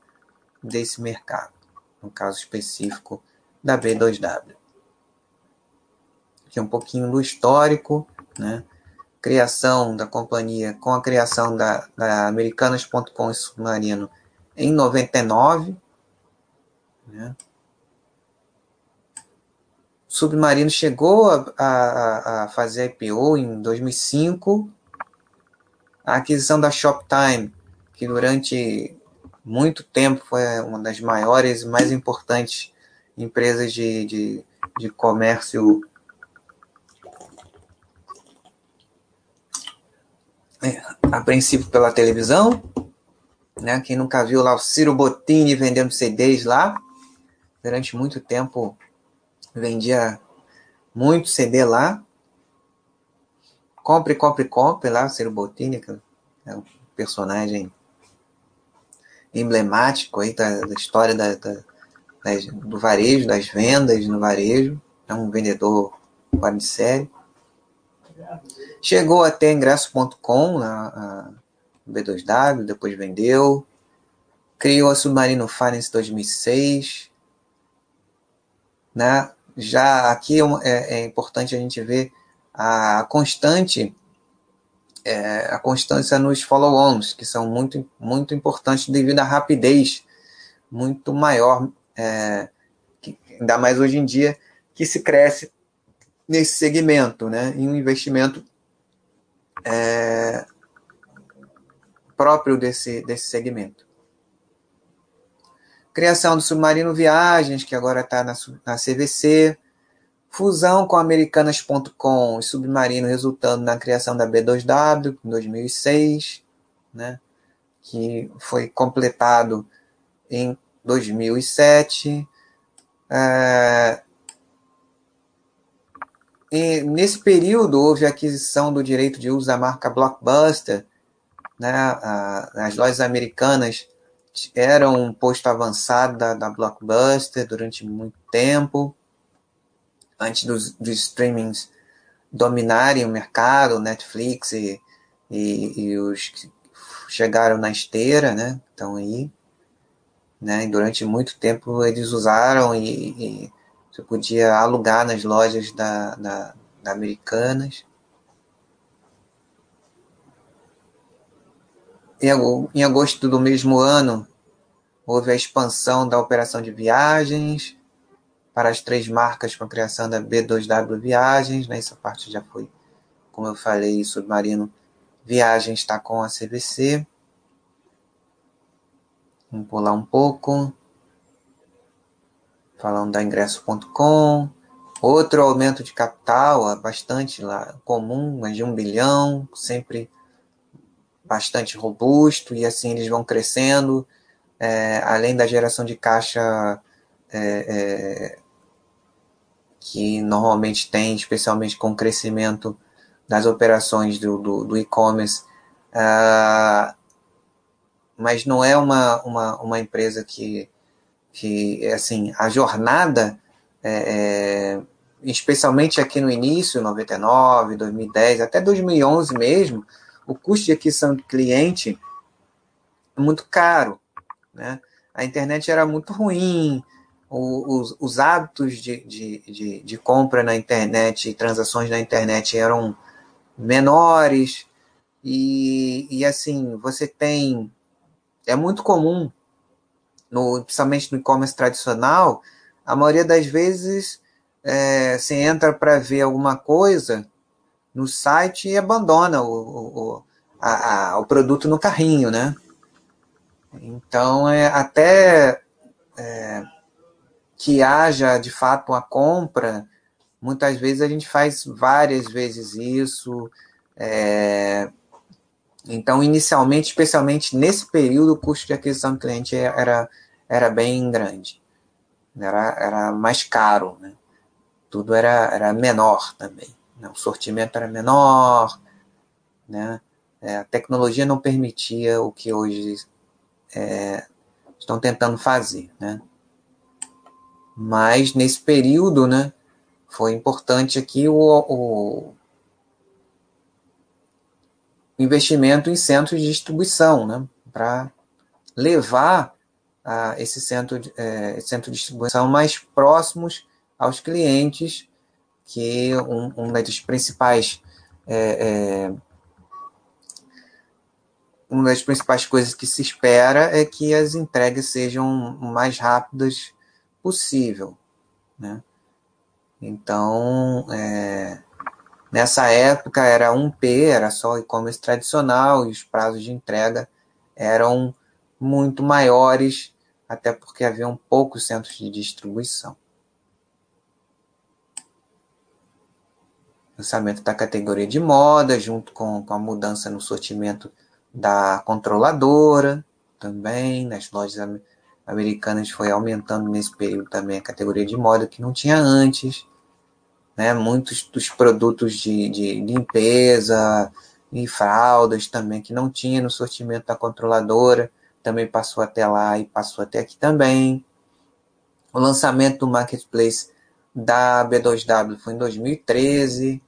desse mercado, no caso específico da B2W. Aqui um pouquinho do histórico, né? Criação da companhia com a criação da, da Americanas.com Submarino em 99, né? Submarino chegou a, a, a fazer IPO em 2005. A aquisição da Shoptime, que durante muito tempo foi uma das maiores e mais importantes empresas de, de, de comércio é, a princípio pela televisão, né? Quem nunca viu lá o Ciro Bottini vendendo CDs lá, durante muito tempo vendia muito CD lá. Compre, compre, compre lá, o Ciro Bottini, que é um personagem emblemático aí da, da história da, da, do varejo, das vendas no varejo. É um vendedor de série. Chegou até ingresso.com, a, a B2W, depois vendeu. Criou a Submarino Finance 2006. Né? Já aqui é, é, é, importante a gente ver a constante é, a constância nos follow-ons, que são muito, muito importantes devido à rapidez muito maior, é, que, ainda mais hoje em dia, que se cresce nesse segmento, né, em um investimento é, próprio desse, desse segmento. Criação do Submarino Viagens, que agora está na, na CVC. Fusão com Americanas.com e Submarino, resultando na criação da B2W em 2006, né? que foi completado em 2007. É, e nesse período houve a aquisição do direito de uso da marca Blockbuster, né? as lojas americanas eram um posto avançado da, da Blockbuster durante muito tempo, antes dos, dos streamings dominarem o mercado, Netflix e, e, e os que chegaram na esteira, né? Estão aí. Né? E durante muito tempo eles usaram e, e você podia alugar nas lojas da, da, da Americanas. Em agosto do mesmo ano, houve a expansão da operação de viagens para as três marcas com a criação da B2W Viagens. Né? Essa parte já foi, como eu falei, Submarino Viagens está com a CVC. Vamos pular um pouco. Falando da ingresso.com. Outro aumento de capital, bastante lá, comum, mais de um bilhão, sempre bastante robusto, e assim eles vão crescendo, é, além da geração de caixa é, é, que normalmente tem, especialmente com o crescimento das operações do, do, do e-commerce, uh, mas não é uma, uma, uma empresa que, que, assim, a jornada, é, é, especialmente aqui no início, 99, 2010, até 2011 mesmo, o custo de aquisição do cliente é muito caro, né? A internet era muito ruim, os, os hábitos de, de, de, de compra na internet, transações na internet eram menores, e, e assim, você tem. É muito comum, no, principalmente no e-commerce tradicional, a maioria das vezes é, você entra para ver alguma coisa no site e abandona o, o, a, a, o produto no carrinho, né? Então, é, até é, que haja de fato uma compra, muitas vezes a gente faz várias vezes isso. É, então, inicialmente, especialmente nesse período, o custo de aquisição do cliente era, era bem grande, era, era mais caro, né? tudo era, era menor também. Né? O sortimento era menor, né? É, a tecnologia não permitia o que hoje é, estão tentando fazer. Né? Mas nesse período, né, foi importante aqui o, o investimento em centros de distribuição, né, para levar a esse centro, é, centro de distribuição mais próximos aos clientes, que um, uma das principais é, é, uma das principais coisas que se espera é que as entregas sejam mais rápidas possível, né? Então, é, nessa época era 1P, era só e-commerce tradicional e os prazos de entrega eram muito maiores, até porque haviam poucos centros de distribuição. Lançamento da categoria de moda, junto com, com a mudança no sortimento da controladora, também, nas lojas americanas foi aumentando nesse período também a categoria de moda que não tinha antes. Né? Muitos dos produtos de, de limpeza e fraldas também que não tinha no sortimento da controladora também passou até lá e passou até aqui também. O lançamento do marketplace da B2W foi em 2013.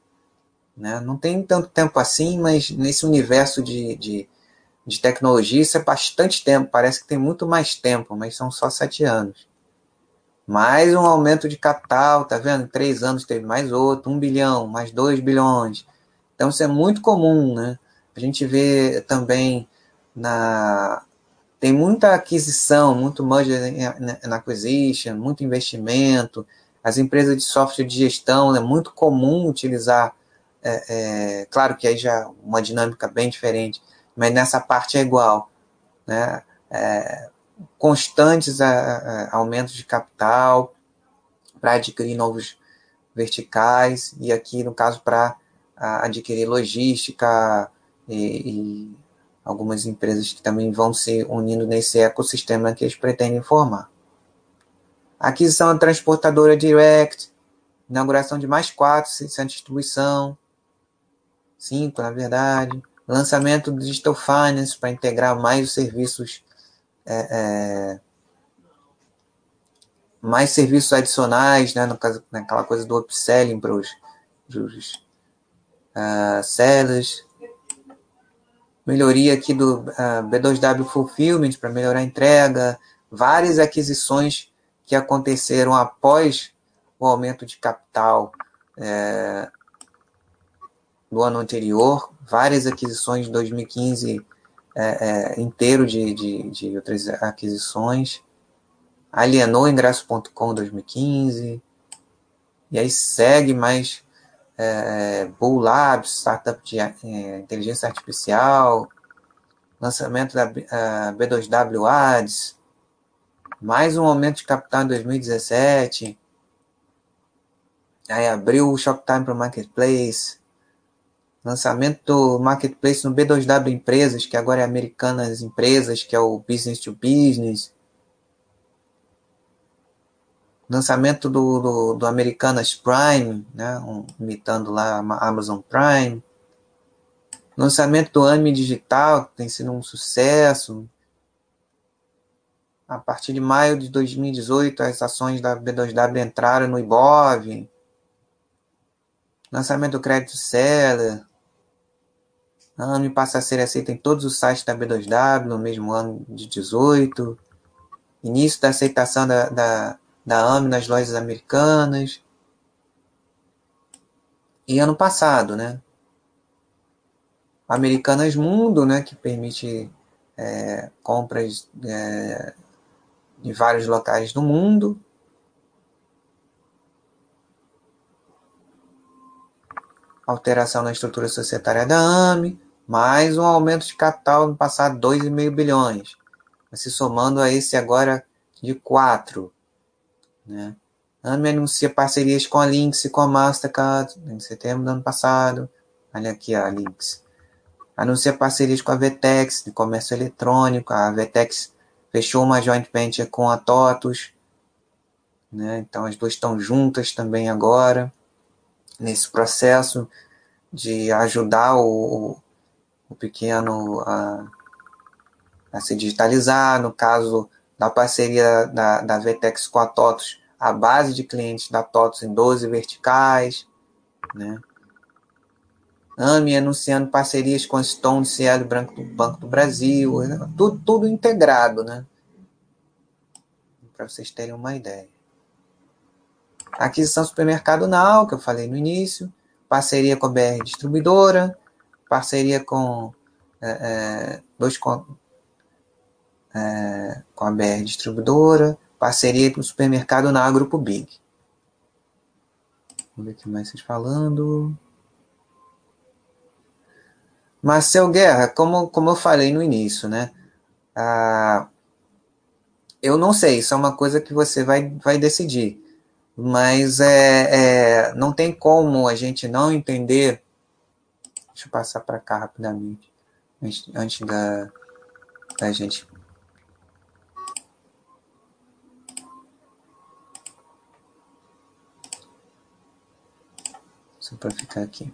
Né? Não tem tanto tempo assim, mas nesse universo de, de de tecnologia, isso é bastante tempo, parece que tem muito mais tempo, mas são só sete anos. Mais um aumento de capital, tá vendo? Três anos teve mais outro, um bilhão, mais dois bilhões. Então isso é muito comum, né? A gente vê também na. Tem muita aquisição, muito merger and acquisition, muito investimento. As empresas de software de gestão, é muito comum utilizar. É, é, claro que aí já uma dinâmica bem diferente, mas nessa parte é igual. Né? É, constantes a, a, aumentos de capital para adquirir novos verticais, e aqui, no caso, para adquirir logística e, e algumas empresas que também vão se unindo nesse ecossistema que eles pretendem formar. Aquisição da transportadora Direct, inauguração de mais quatro centros de distribuição, cinco, na verdade, lançamento do Digital Finance para integrar mais os serviços, é, é, mais serviços adicionais, né, no caso, naquela coisa do upselling para os, uh, sellers, melhoria aqui do uh, ah, B2W Fulfillment para melhorar a entrega, várias aquisições que aconteceram após o aumento de capital é, do ano anterior, várias aquisições de 2015 é, é, inteiro de, de, de, outras aquisições, alienou ingresso.com 2015, e aí segue mais é, Bull Labs, startup de é, inteligência artificial, lançamento da B2W Ads, mais um aumento de capital em 2017. Aí abriu o Shoptime para o Marketplace. Lançamento do Marketplace no B2W Empresas, que agora é Americanas Empresas, que é o Business to Business. Lançamento do, do, do Americanas Prime, né, um, imitando lá a Amazon Prime. Lançamento do AMI Digital, que tem sido um sucesso. A partir de maio de 2018, as ações da B2W entraram no IBOV. Lançamento do crédito Seller. A AMI passa a ser aceita em todos os sites da B2W no mesmo ano de 18. Início da aceitação da, da, da AMI nas lojas americanas. E ano passado, né? Americanas Mundo, né, que permite é, compras é, em vários locais do mundo. Alteração na estrutura societária da AME, mais um aumento de capital no passado 2,5 bilhões, se somando a esse agora de 4. Né? AME anuncia parcerias com a Lynx e com a Mastercard em setembro do ano passado. Olha aqui a Lynx. Anuncia parcerias com a Vetex de comércio eletrônico. A Vetex fechou uma joint venture com a TOTUS, né? então as duas estão juntas também agora, nesse processo de ajudar o, o pequeno a, a se digitalizar, no caso da parceria da, da Vetex com a TOTUS, a base de clientes da TOTUS em 12 verticais, né? AMI anunciando parcerias com a Stone, Cielo Branco do Banco do Brasil, né? tudo, tudo integrado, né? Para vocês terem uma ideia. Aquisição Supermercado Now, que eu falei no início, parceria com a BR Distribuidora, parceria com é, é, dois com, é, com a BR Distribuidora, parceria com o Supermercado Now Grupo Big. Vamos ver o que mais vocês falando. Marcel Guerra, como, como eu falei no início, né? Ah, eu não sei, isso é uma coisa que você vai, vai decidir. Mas é, é, não tem como a gente não entender. Deixa eu passar para cá rapidamente, antes, antes da, da gente. Só para ficar aqui.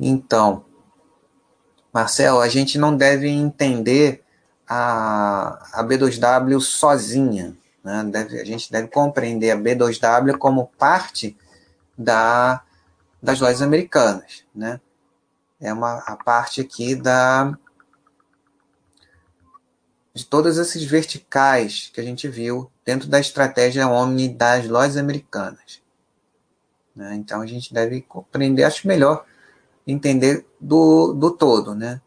Então. Marcel, a gente não deve entender a, a B2W sozinha. Né? Deve, a gente deve compreender a B2W como parte da, das lojas americanas. Né? É uma, a parte aqui da, de todas essas verticais que a gente viu dentro da estratégia Omni das lojas americanas. Né? Então a gente deve compreender, acho melhor, entender do, do todo, né?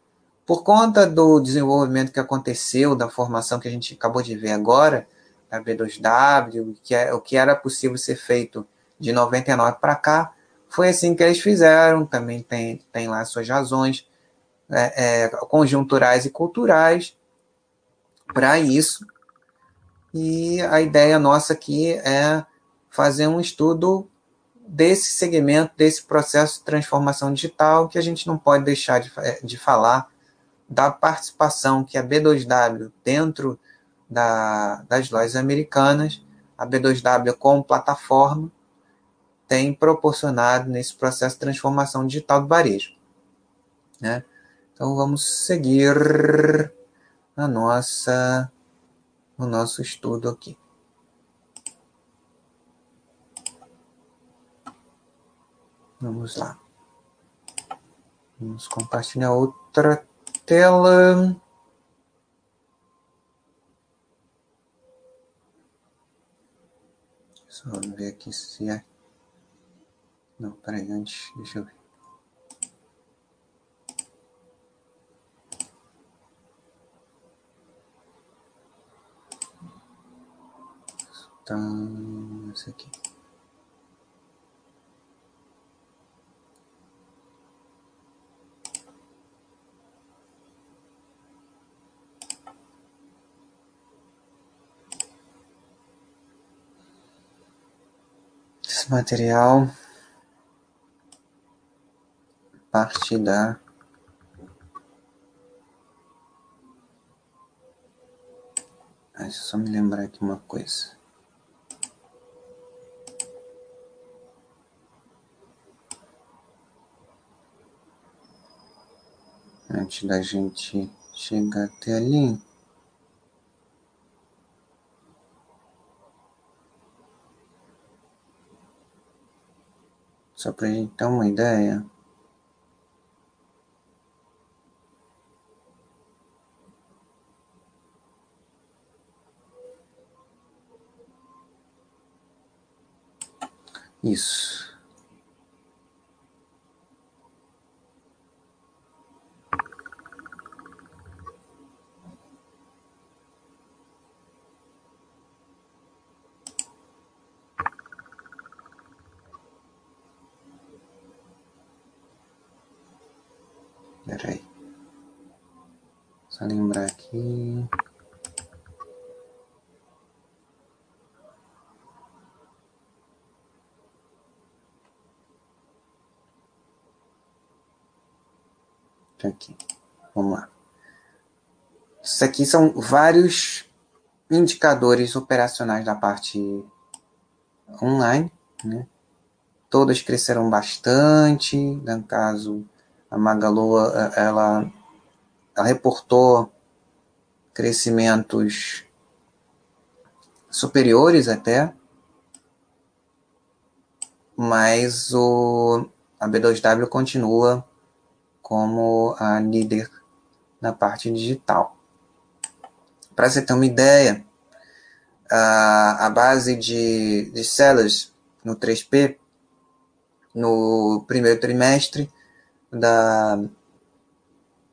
Por conta do desenvolvimento que aconteceu, da formação que a gente acabou de ver agora, da B2W, que é, o que era possível ser feito de 99 para cá, foi assim que eles fizeram. Também tem, tem lá suas razões é, é, conjunturais e culturais para isso. E a ideia nossa aqui é fazer um estudo desse segmento, desse processo de transformação digital, que a gente não pode deixar de, de falar da participação que a B2W dentro da, das lojas americanas, a B2W como plataforma, tem proporcionado nesse processo de transformação digital do varejo. Né? Então vamos seguir a nossa, o nosso estudo aqui. Vamos lá. Vamos compartilhar outra tela. Só ver aqui se é. Não, peraí, antes, deixa eu ver. Tá, esse aqui. Esse material parte da deixa eu só me lembrar aqui uma coisa. Antes da gente chegar até ali. Só para a gente ter uma ideia. Isso. Peraí. Só lembrar aqui. Aqui. Vamos lá. Isso aqui são vários indicadores operacionais da parte online, né? Todas cresceram bastante, no caso a Magalu ela, ela reportou crescimentos superiores até, mas o, a B2W continua como a líder na parte digital. Para você ter uma ideia, a, a base de, de sellers no 3P, no primeiro trimestre, da,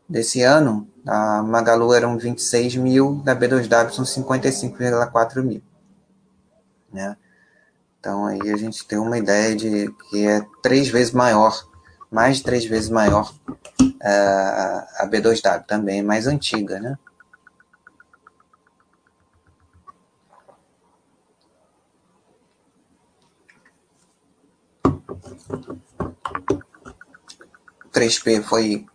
desse ano, a Magalu eram 26 mil, da B2W são 55,4 mil. Né? Então aí a gente tem uma ideia de que é três vezes maior, mais de três vezes maior uh, a B2W, também é mais antiga, né? 3P foi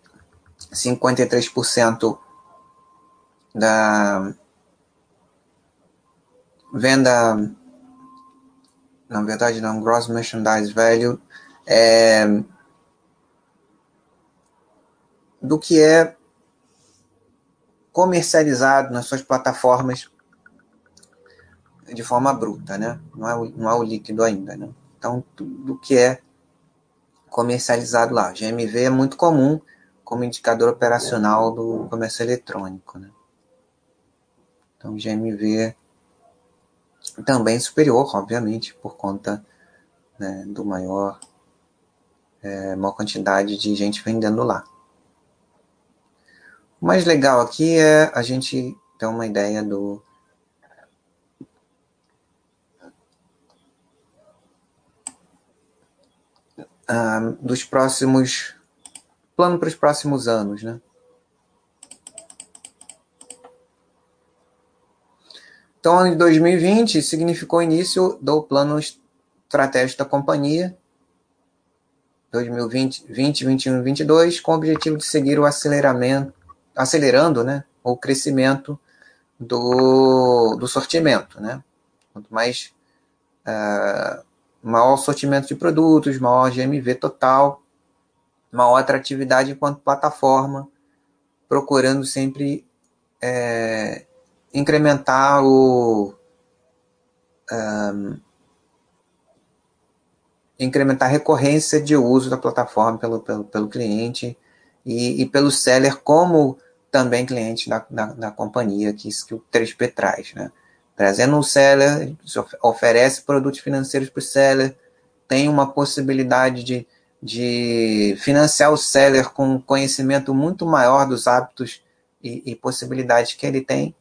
53% da venda, na verdade não, gross merchandise value, é, do que é comercializado nas suas plataformas de forma bruta, né? Não é, o, não é o líquido ainda, né? Então, do que é comercializado lá. GMV é muito comum como indicador operacional do comércio eletrônico. Né? Então, GMV também superior, obviamente, por conta né, do maior, é, maior quantidade de gente vendendo lá. O mais legal aqui é a gente ter uma ideia do, uh, dos próximos plano para os próximos anos, né? Então, em 2020 significou o início do plano estratégico da companhia 2020, 20, 21 e 22, com o objetivo de seguir o aceleramento, acelerando né, o crescimento do, do sortimento. Né? Quanto mais uh, maior sortimento de produtos, maior GMV total, maior atratividade enquanto plataforma, procurando sempre é, incrementar o um, incrementar a recorrência de uso da plataforma pelo, pelo, pelo cliente e, e pelo seller como também cliente da, da, da companhia que, que o 3P traz, né? Trazendo um seller, oferece produtos financeiros para o seller, tem uma possibilidade de, de financiar o seller com conhecimento muito maior dos hábitos e, e possibilidades que ele tem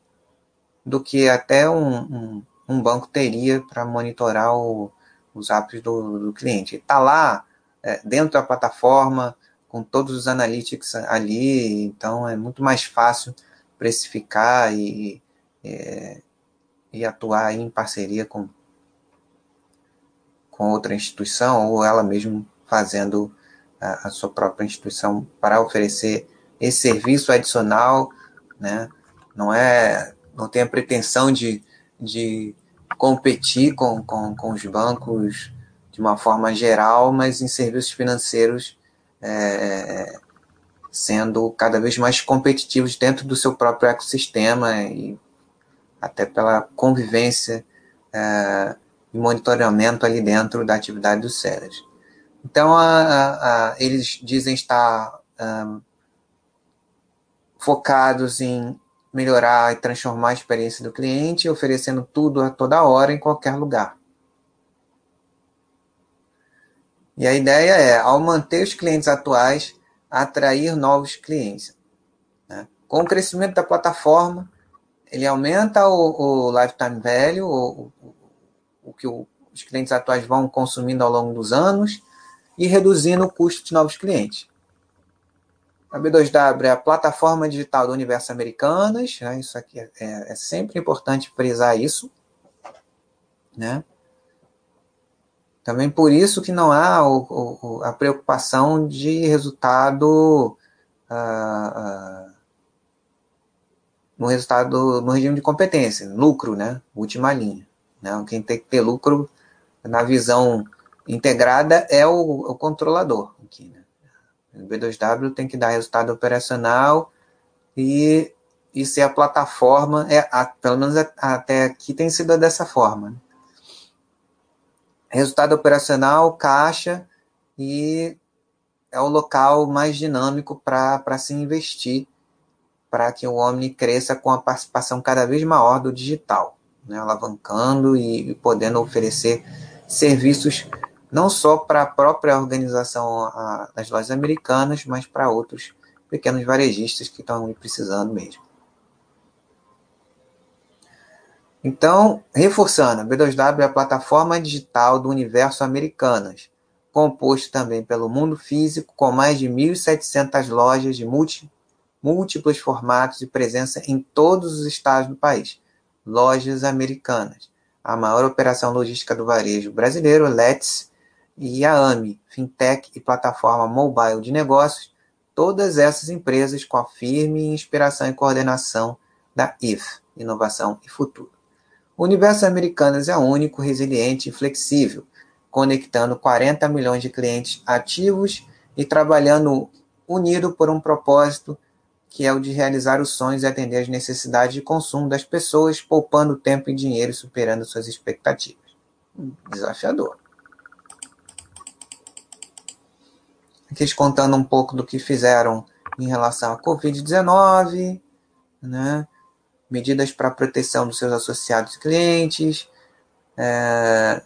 do que até um, um, um banco teria para monitorar o, os hábitos do, do cliente. Está lá é, dentro da plataforma, com todos os analytics ali, então é muito mais fácil precificar e, é, e atuar em parceria com, com outra instituição ou ela mesmo fazendo a, a sua própria instituição para oferecer esse serviço adicional, né? Não é, não tem a pretensão de, de competir com, com, com os bancos de uma forma geral, mas em serviços financeiros é, sendo cada vez mais competitivos dentro do seu próprio ecossistema e até pela convivência é, e monitoramento ali dentro da atividade dos sellers. Então, a, a, eles dizem estar um, focados em melhorar e transformar a experiência do cliente, oferecendo tudo a toda hora, em qualquer lugar. E a ideia é, ao manter os clientes atuais, atrair novos clientes. Né? Com o crescimento da plataforma, ele aumenta o, o lifetime value, o, o, o que os clientes atuais vão consumindo ao longo dos anos, e reduzindo o custo de novos clientes. A B2W é a plataforma digital do Universo Americanas, né? isso aqui é, é, é, sempre importante frisar isso, né? Também por isso que não há o, o, a preocupação de resultado uh, uh, no resultado no regime de competência, lucro, né? Última linha. Né? Quem tem que ter lucro na visão integrada é o, o controlador aqui, né? O B2W tem que dar resultado operacional e, e ser a plataforma, é, a, pelo menos até aqui tem sido dessa forma. Né? Resultado operacional, caixa e é o local mais dinâmico para se investir para que o Omni cresça com a participação cada vez maior do digital, né? alavancando e podendo oferecer serviços não só para a própria organização a, das lojas americanas, mas para outros pequenos varejistas que estão precisando mesmo. Então, reforçando, a B2W é a plataforma digital do universo americanas, composto também pelo mundo físico, com mais de 1.700 lojas de múltiplos formatos e presença em todos os estados do país. Lojas americanas. A maior operação logística do varejo brasileiro, Let's, e a AMI, fintech e plataforma mobile de negócios, todas essas empresas com a firme inspiração e coordenação da IF, Inovação e Futuro. O universo Americanas é único, resiliente e flexível, conectando 40 milhões de clientes ativos e trabalhando unido por um propósito que é o de realizar os sonhos e atender às necessidades de consumo das pessoas, poupando tempo e dinheiro e superando suas expectativas. Desafiador. Aqui contando um pouco do que fizeram em relação à Covid-19, né? Medidas para proteção dos seus associados e clientes, é,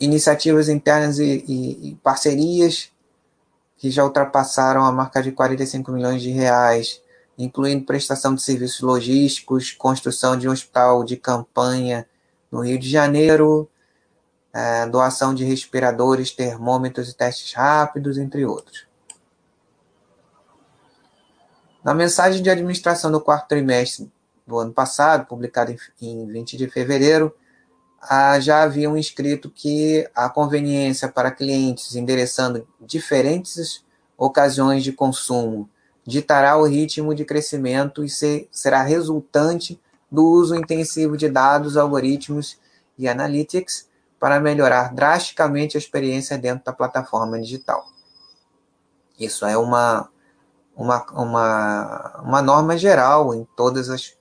iniciativas internas e, e, e, parcerias que já ultrapassaram a marca de 45 milhões de reais, incluindo prestação de serviços logísticos, construção de um hospital de campanha no Rio de Janeiro, é, doação de respiradores, termômetros e testes rápidos, entre outros. Na mensagem de administração do quarto trimestre do ano passado, publicada em 20 de fevereiro, já haviam escrito que a conveniência para clientes endereçando diferentes ocasiões de consumo ditará o ritmo de crescimento e ser, será resultante do uso intensivo de dados, algoritmos e analytics para melhorar drasticamente a experiência dentro da plataforma digital. Isso é uma, uma, uma, uma norma geral em todas as,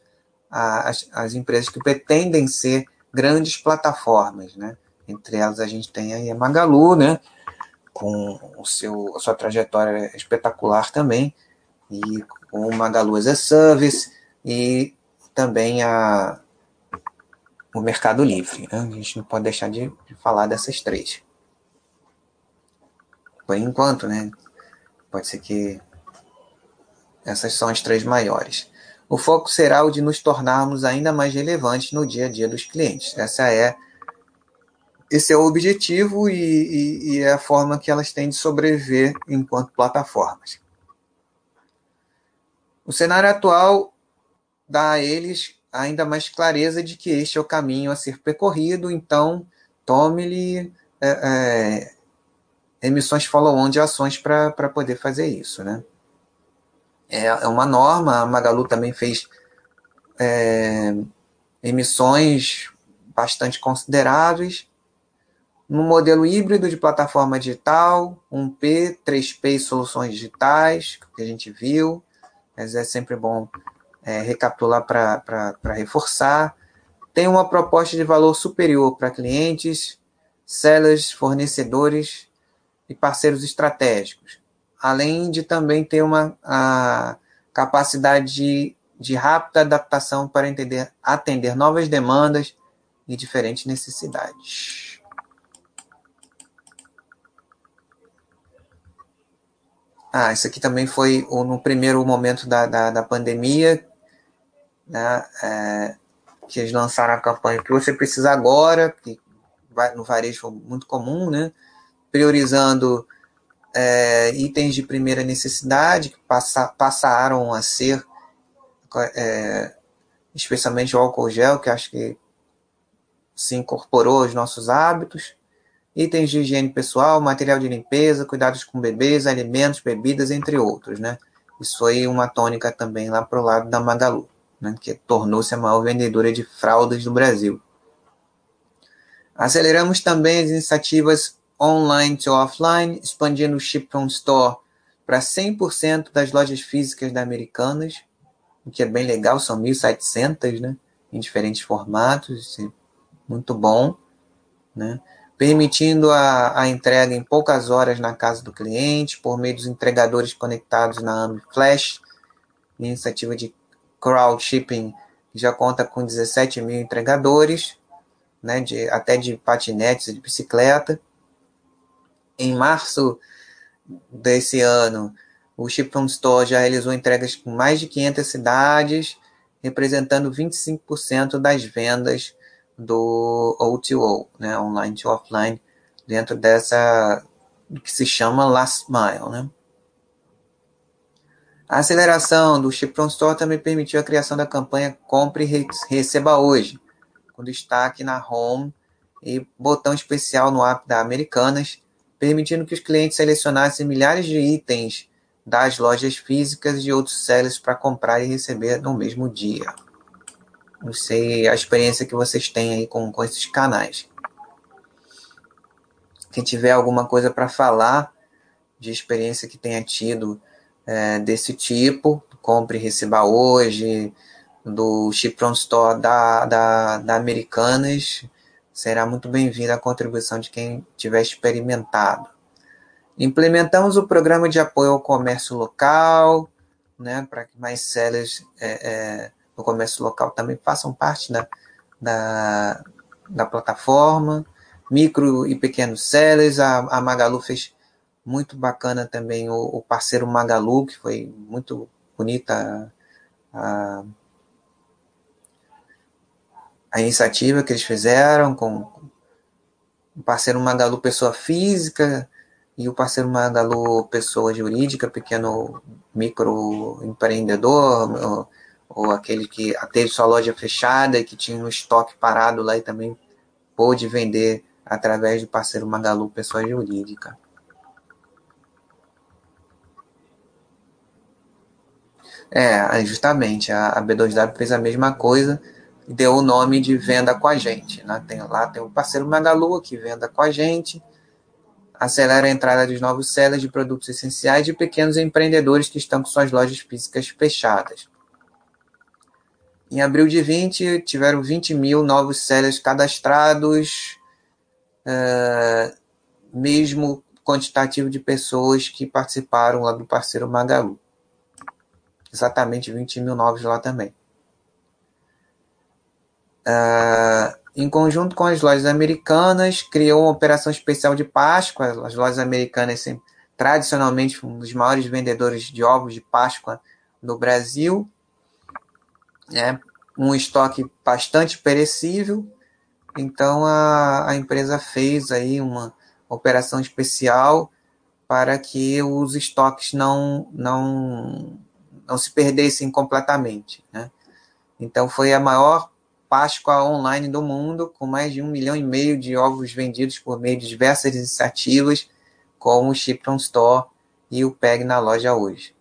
as, as empresas que pretendem ser grandes plataformas, né? Entre elas a gente tem aí a Magalu, né? Com o seu, a sua trajetória espetacular também, e com o Magalu as a Service, e também a, o Mercado Livre. Né? A gente não pode deixar de, de falar dessas três. Por enquanto, né? Pode ser que essas são as três maiores. O foco será o de nos tornarmos ainda mais relevantes no dia a dia dos clientes. Essa é esse é o objetivo e, e, e é a forma que elas têm de sobreviver enquanto plataformas. O cenário atual dá a eles ainda mais clareza de que este é o caminho a ser percorrido, então tome-lhe é, é, emissões follow-on de ações para poder fazer isso. Né? É, é uma norma, a Magalu também fez é, emissões bastante consideráveis, no modelo híbrido de plataforma digital, 1P, 3P e soluções digitais, que a gente viu, mas é sempre bom é, recapitular para reforçar. Tem uma proposta de valor superior para clientes, sellers, fornecedores e parceiros estratégicos, além de também ter uma a capacidade de, de rápida adaptação para entender, atender novas demandas e diferentes necessidades. Ah, isso aqui também foi no primeiro momento da, da, da pandemia, né, é, que eles lançaram a campanha que você precisa agora, que vai, no varejo foi muito comum, né, priorizando é, itens de primeira necessidade, que passa, passaram a ser, é, especialmente o álcool gel, que acho que se incorporou aos nossos hábitos, itens de higiene pessoal, material de limpeza, cuidados com bebês, alimentos, bebidas, entre outros, né? Isso foi uma tônica também lá para o lado da Magalu, né? que tornou-se a maior vendedora de fraldas do Brasil. Aceleramos também as iniciativas online to offline, expandindo o Ship from Store para 100% das lojas físicas da Americanas, o que é bem legal, são 1.700, né? Em diferentes formatos, é muito bom, né? permitindo a, a entrega em poucas horas na casa do cliente, por meio dos entregadores conectados na AMI Flash, iniciativa de crowd shipping que já conta com 17 mil entregadores, né, de, até de patinetes e de bicicleta. Em março desse ano, o Ship from Store já realizou entregas com mais de 500 cidades, representando 25% das vendas do O2O, né, online to offline, dentro dessa que se chama last mile, né? A aceleração do Chip from Store também permitiu a criação da campanha Compre e Receba Hoje, com destaque na home e botão especial no app da Americanas, permitindo que os clientes selecionassem milhares de itens das lojas físicas e de outros sellers para comprar e receber no mesmo dia. Não sei a experiência que vocês têm aí com, com esses canais. Quem tiver alguma coisa para falar de experiência que tenha tido é, desse tipo, compre e receba hoje, do Chip From Store da, da, da Americanas, será muito bem-vinda a contribuição de quem tiver experimentado. Implementamos o programa de apoio ao comércio local, né, para que mais sellers é, é, do comércio local também façam parte da, da, da plataforma. Micro e pequenos sellers, a, a Magalu fez muito bacana também o, o, parceiro Magalu, que foi muito bonita a, a iniciativa que eles fizeram com o parceiro Magalu pessoa física e o parceiro Magalu pessoa jurídica, pequeno microempreendedor, ou aquele que teve sua loja fechada e que tinha um estoque parado lá e também pôde vender através do parceiro Magalu Pessoa Jurídica. É, justamente, a, a B2W fez a mesma coisa deu o nome de venda com a gente. Né? Tem, lá tem o parceiro Magalu que venda com a gente, acelera a entrada de novos sellers de produtos essenciais de pequenos empreendedores que estão com suas lojas físicas fechadas. Em abril de 20, tiveram 20 mil novos sellers cadastrados, uh, mesmo quantitativo de pessoas que participaram lá do parceiro Magalu. Exatamente 20 mil novos lá também. Uh, em conjunto com as lojas americanas, criou uma operação especial de Páscoa. As lojas americanas, sempre, tradicionalmente, um dos maiores vendedores de ovos de Páscoa no Brasil. Né? Um estoque bastante perecível. Então, a, a empresa fez aí uma operação especial para que os estoques não, não, não se perdessem completamente. Né? Então, foi a maior Páscoa online do mundo, com mais de um milhão e meio de ovos vendidos por meio de diversas iniciativas, como o Chip from Store e o PEG na loja hoje.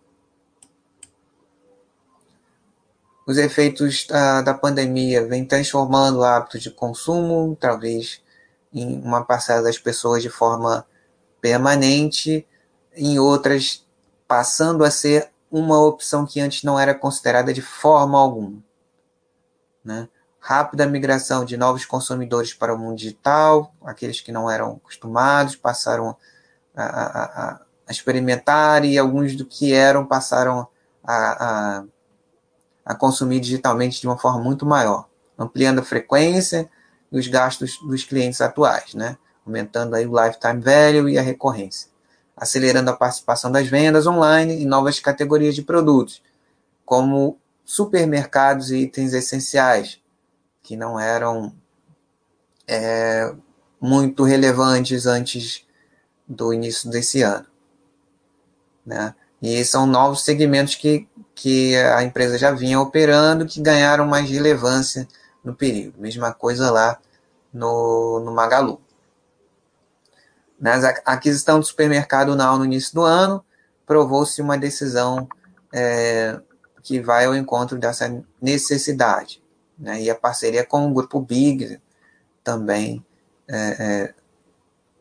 Os efeitos da, da pandemia vêm transformando hábitos de consumo, talvez em uma parcela das pessoas de forma permanente, em outras passando a ser uma opção que antes não era considerada de forma alguma. Né? Rápida migração de novos consumidores para o mundo digital, aqueles que não eram acostumados passaram a, a, a experimentar e alguns do que eram passaram a, a, consumir digitalmente de uma forma muito maior, ampliando a frequência, os gastos dos clientes atuais, né? aumentando aí o lifetime value e a recorrência, acelerando a participação das vendas online em novas categorias de produtos, como supermercados e itens essenciais, que não eram é, muito relevantes antes do início desse ano. Né? E são novos segmentos que, que a empresa já vinha operando, que ganharam mais relevância no período. Mesma coisa lá no, no Magalu. Na aquisição do supermercado Now no início do ano, provou-se uma decisão é, que vai ao encontro dessa necessidade. Né? E a parceria com o Grupo Big também é, é,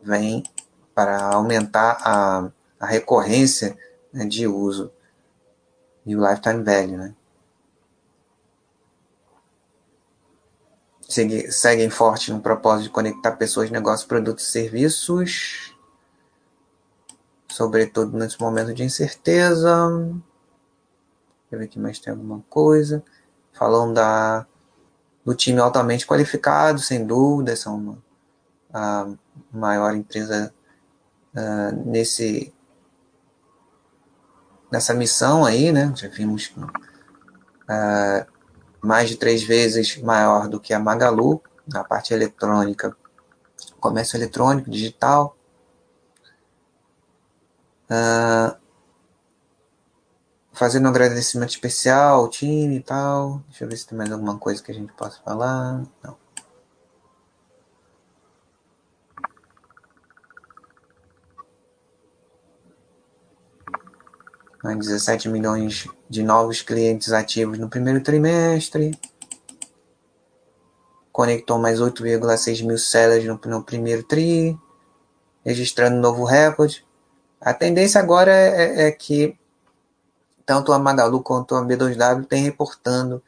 vem para aumentar a, a recorrência né, de uso e o lifetime value. Né? seguem forte no propósito de conectar pessoas, negócios, produtos e serviços, sobretudo nesse momento de incerteza. Deixa eu ver aqui mais tem alguma coisa. Falando da, do time altamente qualificado, sem dúvida, são a maior empresa uh, nesse nessa missão aí, né? Já vimos uh, mais de três vezes maior do que a Magalu, na parte eletrônica, comércio eletrônico, digital. Uh, fazendo um agradecimento especial ao time e tal. Deixa eu ver se tem mais alguma coisa que a gente possa falar. Não. mais 17 milhões de novos clientes ativos no primeiro trimestre, conectou mais 8,6 mil sellers no, no, primeiro TRI, registrando um novo recorde. A tendência agora é, é, que tanto a Magalu quanto a B2W têm reportando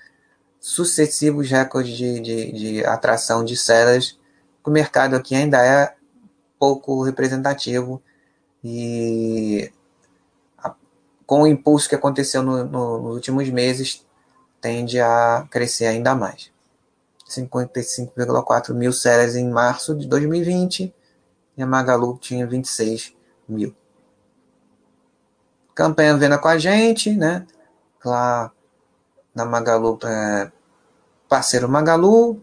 sucessivos recordes de, de, de atração de sellers, o mercado aqui ainda é pouco representativo e com o impulso que aconteceu no, no, nos últimos meses, tende a crescer ainda mais. 55,4 mil séries em março de 2020 e a Magalu tinha 26 mil. Campanha Venda com a gente, né? Lá na Magalu, é, parceiro Magalu,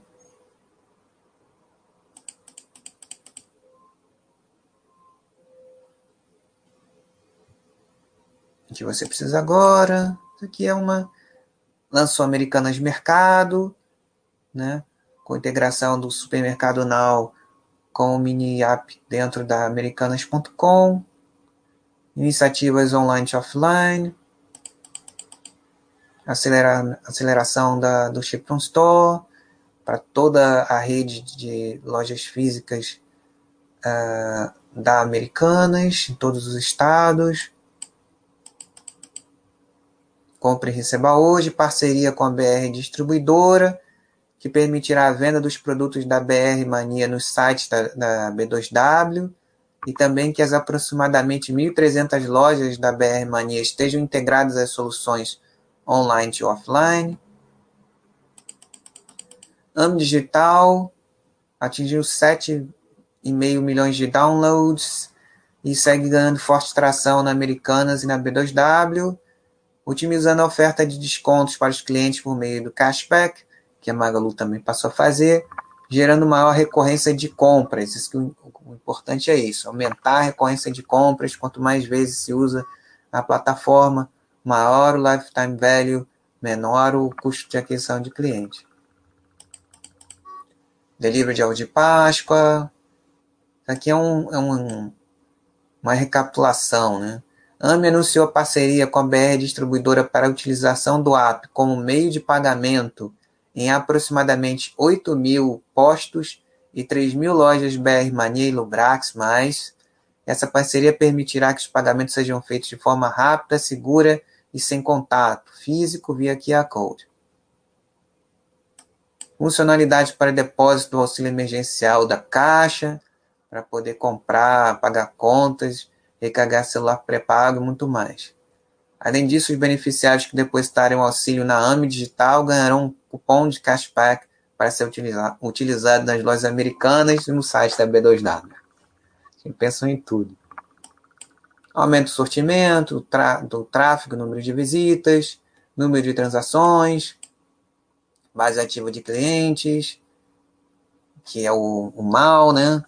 que você precisa agora. Isso aqui é uma. Lançou Americanas Mercado, né? com integração do supermercado Now com o mini app dentro da americanas.com. Iniciativas online e offline. aceleração da, do Chip Store para toda a rede de lojas físicas uh, da Americanas, em todos os estados. Compre e receba hoje, parceria com a BR Distribuidora, que permitirá a venda dos produtos da BR Mania nos sites da, da B2W e também que as aproximadamente 1.300 lojas da BR Mania estejam integradas às soluções online e offline. AM Digital atingiu 7,5 milhões de downloads e segue ganhando forte tração na Americanas e na B2W, otimizando a oferta de descontos para os clientes por meio do cashback, que a Magalu também passou a fazer, gerando maior recorrência de compras. Isso que o, importante é isso, aumentar a recorrência de compras. Quanto mais vezes se usa a plataforma, maior o lifetime value, menor o custo de aquisição de cliente. Delivery de ovo de Páscoa. Aqui é, um, é um, uma recapitulação, né? AME anunciou parceria com a BR Distribuidora para a utilização do app como meio de pagamento em aproximadamente 8 mil postos e 3 mil lojas BR Mania e Lubrax+. Essa parceria permitirá que os pagamentos sejam feitos de forma rápida, segura e sem contato físico via QR Code. Funcionalidade para depósito do auxílio emergencial da Caixa, para poder comprar, pagar contas, recarregar celular pré-pago e muito mais. Além disso, os beneficiários que depositarem o auxílio na AME Digital ganharão um cupom de cashback para ser utilizado, utilizado nas lojas americanas e no site da B2W. Pensam em tudo. Aumento do sortimento, do tráfego, número de visitas, número de transações, base ativa de clientes, que é o, o MAL, né?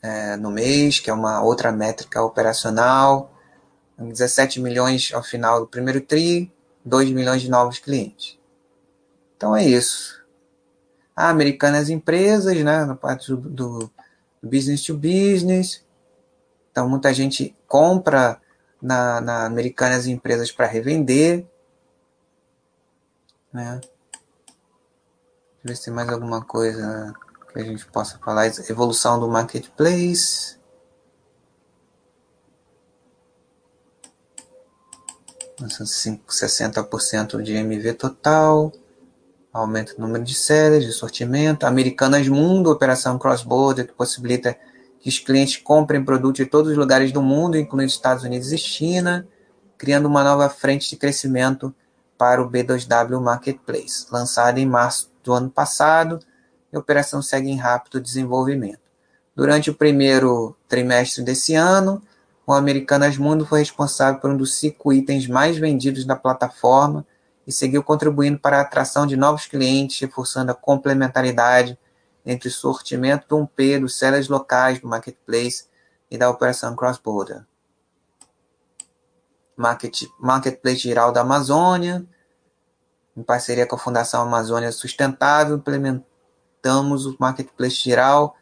É, no mês, que é uma outra métrica operacional. 17 milhões ao final do primeiro TRI, 2 milhões de novos clientes. Então é isso. A Americanas Empresas, né, na parte do, do, business to business. Então muita gente compra na, na Americanas Empresas para revender. Né? Deixa eu ver se tem mais alguma coisa que a gente possa falar. Evolução do marketplace. 60% de MV total, aumento do número de séries, de sortimento. Americanas Mundo, operação cross-border, que possibilita que os clientes comprem produtos de todos os lugares do mundo, incluindo Estados Unidos e China, criando uma nova frente de crescimento para o B2W Marketplace. Lançada em março do ano passado, a operação segue em rápido desenvolvimento. Durante o primeiro trimestre desse ano, o Americanas Mundo foi responsável por um dos cinco itens mais vendidos da plataforma e seguiu contribuindo para a atração de novos clientes, reforçando a complementaridade entre o sortimento do 1P dos sellers locais do marketplace e da operação cross-border. Market, marketplace Geral da Amazônia, em parceria com a Fundação Amazônia Sustentável, implementamos o Marketplace Geral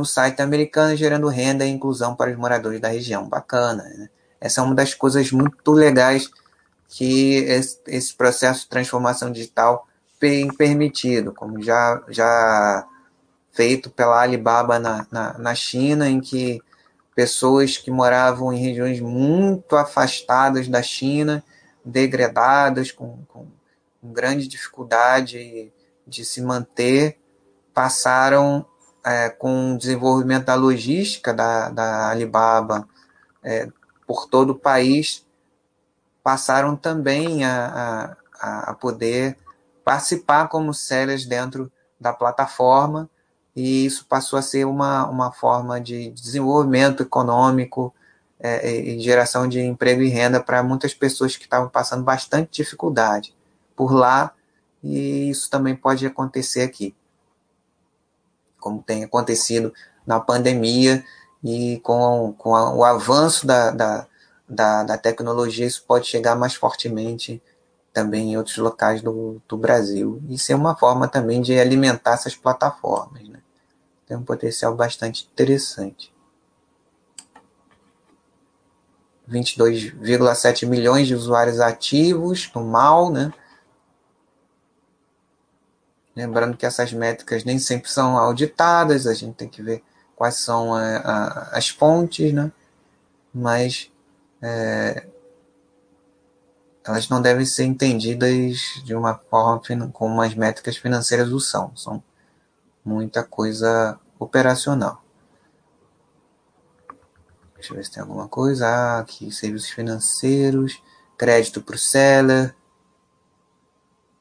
no site americano, gerando renda e inclusão para os moradores da região. Bacana. Né? Essa é uma das coisas muito legais que esse, processo de transformação digital tem permitido, como já, já feito pela Alibaba na, na, na China, em que pessoas que moravam em regiões muito afastadas da China, degradadas, com, com, com grande dificuldade de se manter, passaram é, com o desenvolvimento da logística da, da Alibaba é, por todo o país, passaram também a, a, a poder participar como sellers dentro da plataforma, e isso passou a ser uma, uma forma de desenvolvimento econômico é, e geração de emprego e renda para muitas pessoas que estavam passando bastante dificuldade por lá, e isso também pode acontecer aqui como tem acontecido na pandemia e com, com a, o avanço da, da, da, da, tecnologia, isso pode chegar mais fortemente também em outros locais do, do Brasil e ser uma forma também de alimentar essas plataformas. Né? Tem um potencial bastante interessante. 22,7 milhões de usuários ativos no mal, né? Lembrando que essas métricas nem sempre são auditadas, a gente tem que ver quais são a, a, as fontes, né? Mas é, elas não devem ser entendidas de uma forma como as métricas financeiras o são. São muita coisa operacional. Deixa eu ver se tem alguma coisa. Ah, aqui, serviços financeiros, crédito para o seller,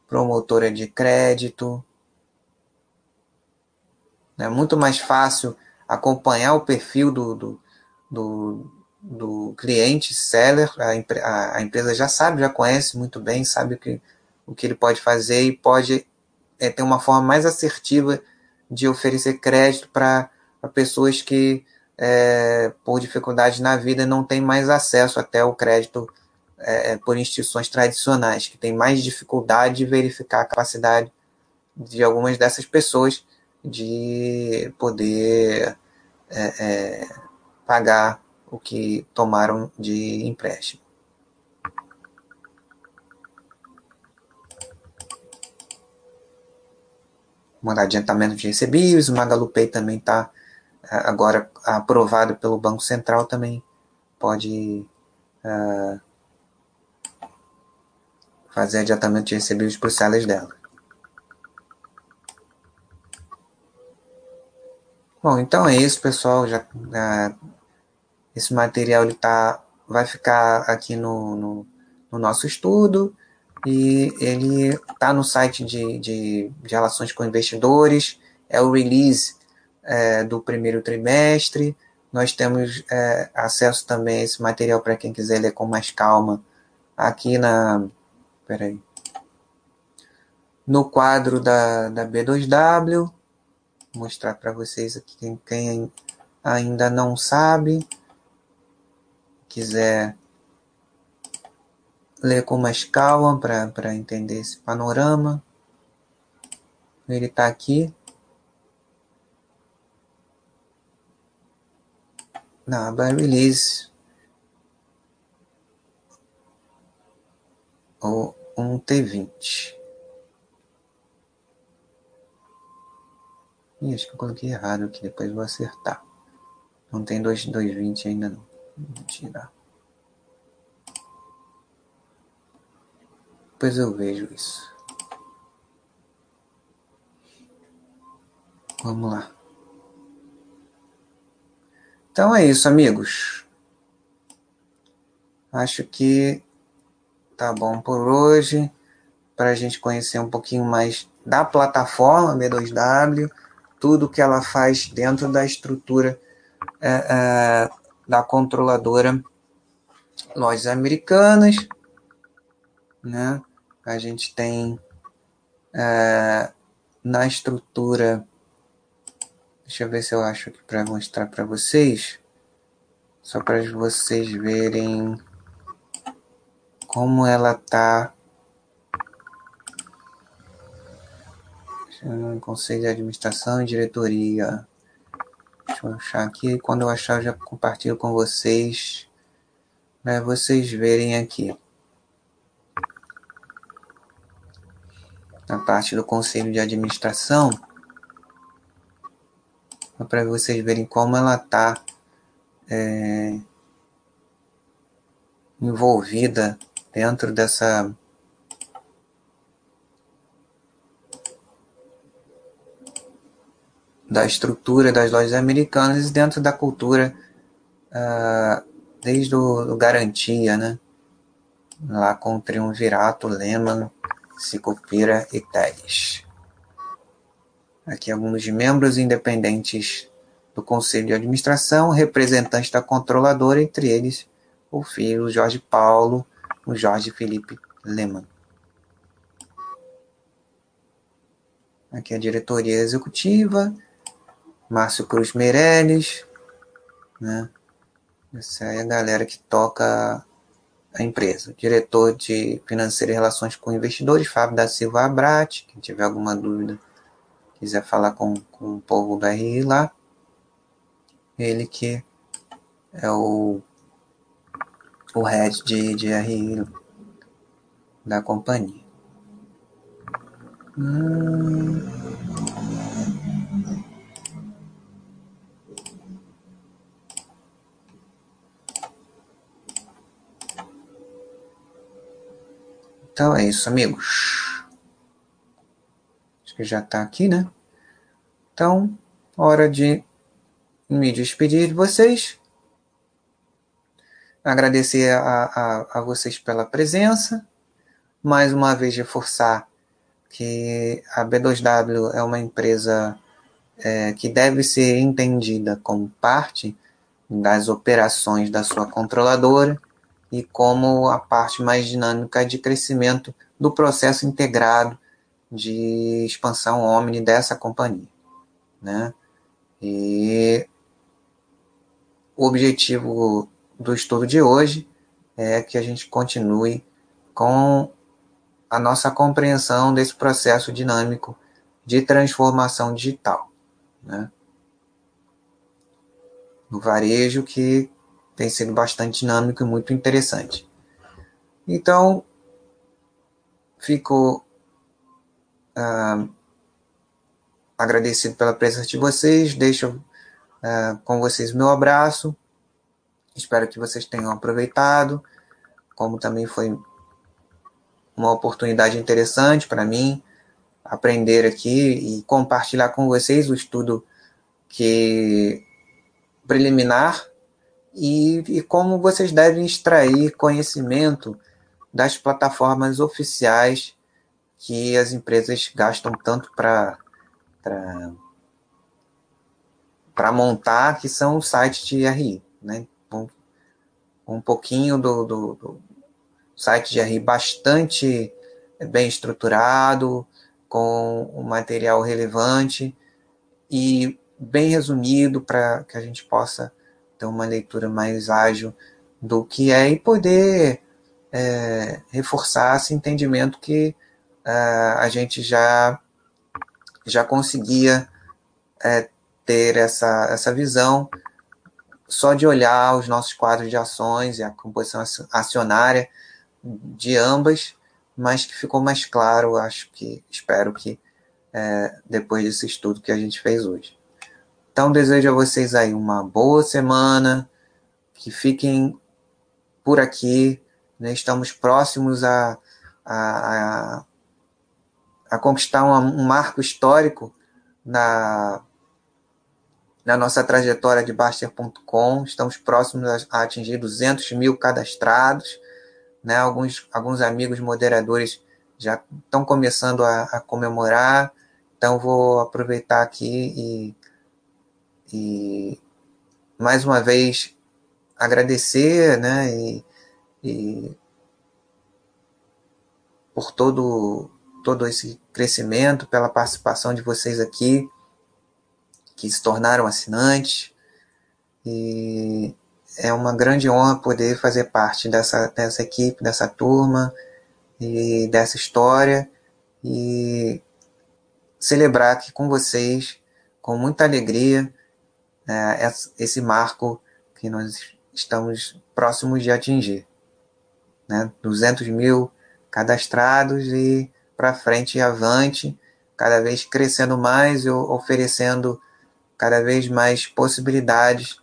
promotora de crédito. É muito mais fácil acompanhar o perfil do, do, do, do cliente seller. A, a, empresa já sabe, já conhece muito bem, sabe o que, o que ele pode fazer e pode é, ter uma forma mais assertiva de oferecer crédito para pessoas que é, por dificuldades na vida, não tem mais acesso até o crédito é, por instituições tradicionais, que tem mais dificuldade de verificar a capacidade de algumas dessas pessoas de poder é, é pagar o que tomaram de empréstimo. Mandar adiantamento de recebíveis, o MagaluPay também está agora aprovado pelo Banco Central, também pode uh, fazer adiantamento de recebíveis para os sellers dela. Bom, então é isso, pessoal. Já, uh, esse material ele tá, vai ficar aqui no, no, no nosso estudo e ele está no site de, de, de relações com investidores. É o release é, do primeiro trimestre. Nós temos é, acesso também a esse material para quem quiser ler com mais calma aqui na. Peraí. No quadro da, da B2W. Mostrar para vocês aqui quem, quem ainda não sabe. Quiser ler com mais calma para entender esse panorama. Ele está aqui. na aba Release ou um T20. Ih, acho que eu coloquei errado aqui, depois vou acertar. Não tem 220 ainda não. Vou tirar. Depois eu vejo isso. Vamos lá. Então é isso, amigos. Acho que tá bom por hoje. Para a gente conhecer um pouquinho mais da plataforma B2W, tudo que ela faz dentro da estrutura é, é, da controladora Lojas Americanas. Né? A gente tem é, na estrutura Deixa eu ver se eu acho aqui para mostrar para vocês. Só para vocês verem como ela tá. Conselho de Administração e Diretoria. Deixa eu achar aqui. Quando eu achar, eu já compartilho com vocês. Para vocês verem aqui. Na parte do Conselho de Administração para vocês verem como ela está é, envolvida dentro dessa da estrutura das lojas americanas e dentro da cultura uh, desde o, o Garantia, né? Lá com o Triunvirato, Lehman, Sicupira e Teles. Aqui alguns membros independentes do Conselho de Administração, representantes da controladora, entre eles o filho Jorge Paulo, o Jorge Felipe Lehmann. Aqui a diretoria executiva, Márcio Cruz Meirelles, né? Essa é a galera que toca a empresa. Diretor de Financeiro e Relações com Investidores, Fábio da Silva Abrat. Quem tiver alguma dúvida quiser falar com, com o povo do RI lá, ele que é o o head de, de RI da companhia. Hum. Então é isso, amigos. Acho que já está aqui, né? Então, hora de me despedir de vocês. Agradecer a, a, a vocês pela presença. Mais uma vez reforçar que a B2W é uma empresa é, que deve ser entendida como parte das operações da sua controladora e como a parte mais dinâmica de crescimento do processo integrado de expansão omni dessa companhia. Né? E o objetivo do estudo de hoje é que a gente continue com a nossa compreensão desse processo dinâmico de transformação digital. Né? No varejo que tem sido bastante dinâmico e muito interessante. Então, fico uh, agradecido pela presença de vocês, deixo uh, com vocês meu abraço, espero que vocês tenham aproveitado, como também foi uma oportunidade interessante para mim aprender aqui e compartilhar com vocês o estudo que preliminar e, e como vocês devem extrair conhecimento das plataformas oficiais que as empresas gastam tanto para para montar, que são os sites de RI. Né? Um, um pouquinho do, do, do, site de RI bastante bem estruturado, com um material relevante e bem resumido para que a gente possa ter uma leitura mais ágil do que é e poder é, reforçar esse entendimento que é, a gente já, já conseguia é, ter essa, essa visão só de olhar os nossos quadros de ações e a composição acionária de ambas, mas que ficou mais claro, acho que, espero que, é, depois desse estudo que a gente fez hoje. Então, desejo a vocês aí uma boa semana, que fiquem por aqui. Né? Estamos próximos a, a, a, a conquistar um, um marco histórico na, na nossa trajetória de Baster.com. Estamos próximos a, atingir 200 mil cadastrados. Né? Alguns, alguns amigos moderadores já estão começando a, a comemorar. Então, vou aproveitar aqui e e mais uma vez agradecer, né, e, e por todo todo esse crescimento, pela participação de vocês aqui que se tornaram assinantes. E é uma grande honra poder fazer parte dessa, dessa equipe, dessa turma e dessa história e celebrar aqui com vocês com muita alegria é, esse marco que nós estamos próximos de atingir. Né? 200 mil cadastrados e para frente e avante, cada vez crescendo mais e oferecendo cada vez mais possibilidades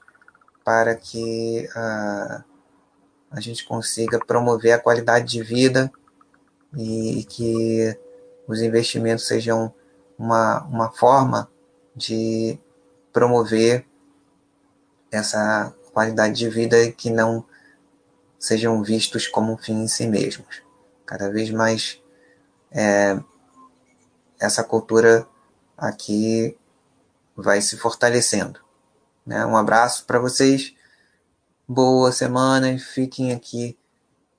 para que uh, a gente consiga promover a qualidade de vida e que os investimentos sejam uma, uma forma de promover essa qualidade de vida e que não sejam vistos como um fim em si mesmos. Cada vez mais é, essa cultura aqui vai se fortalecendo. Né? Um abraço para vocês, boa semana e fiquem aqui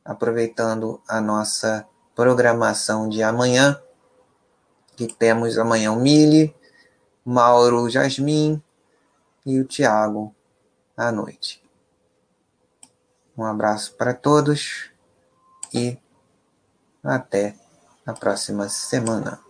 aproveitando a nossa programação de amanhã, que temos amanhã o Mili, Mauro Jasmin e o Tiago à noite. Um abraço para todos e até a próxima semana.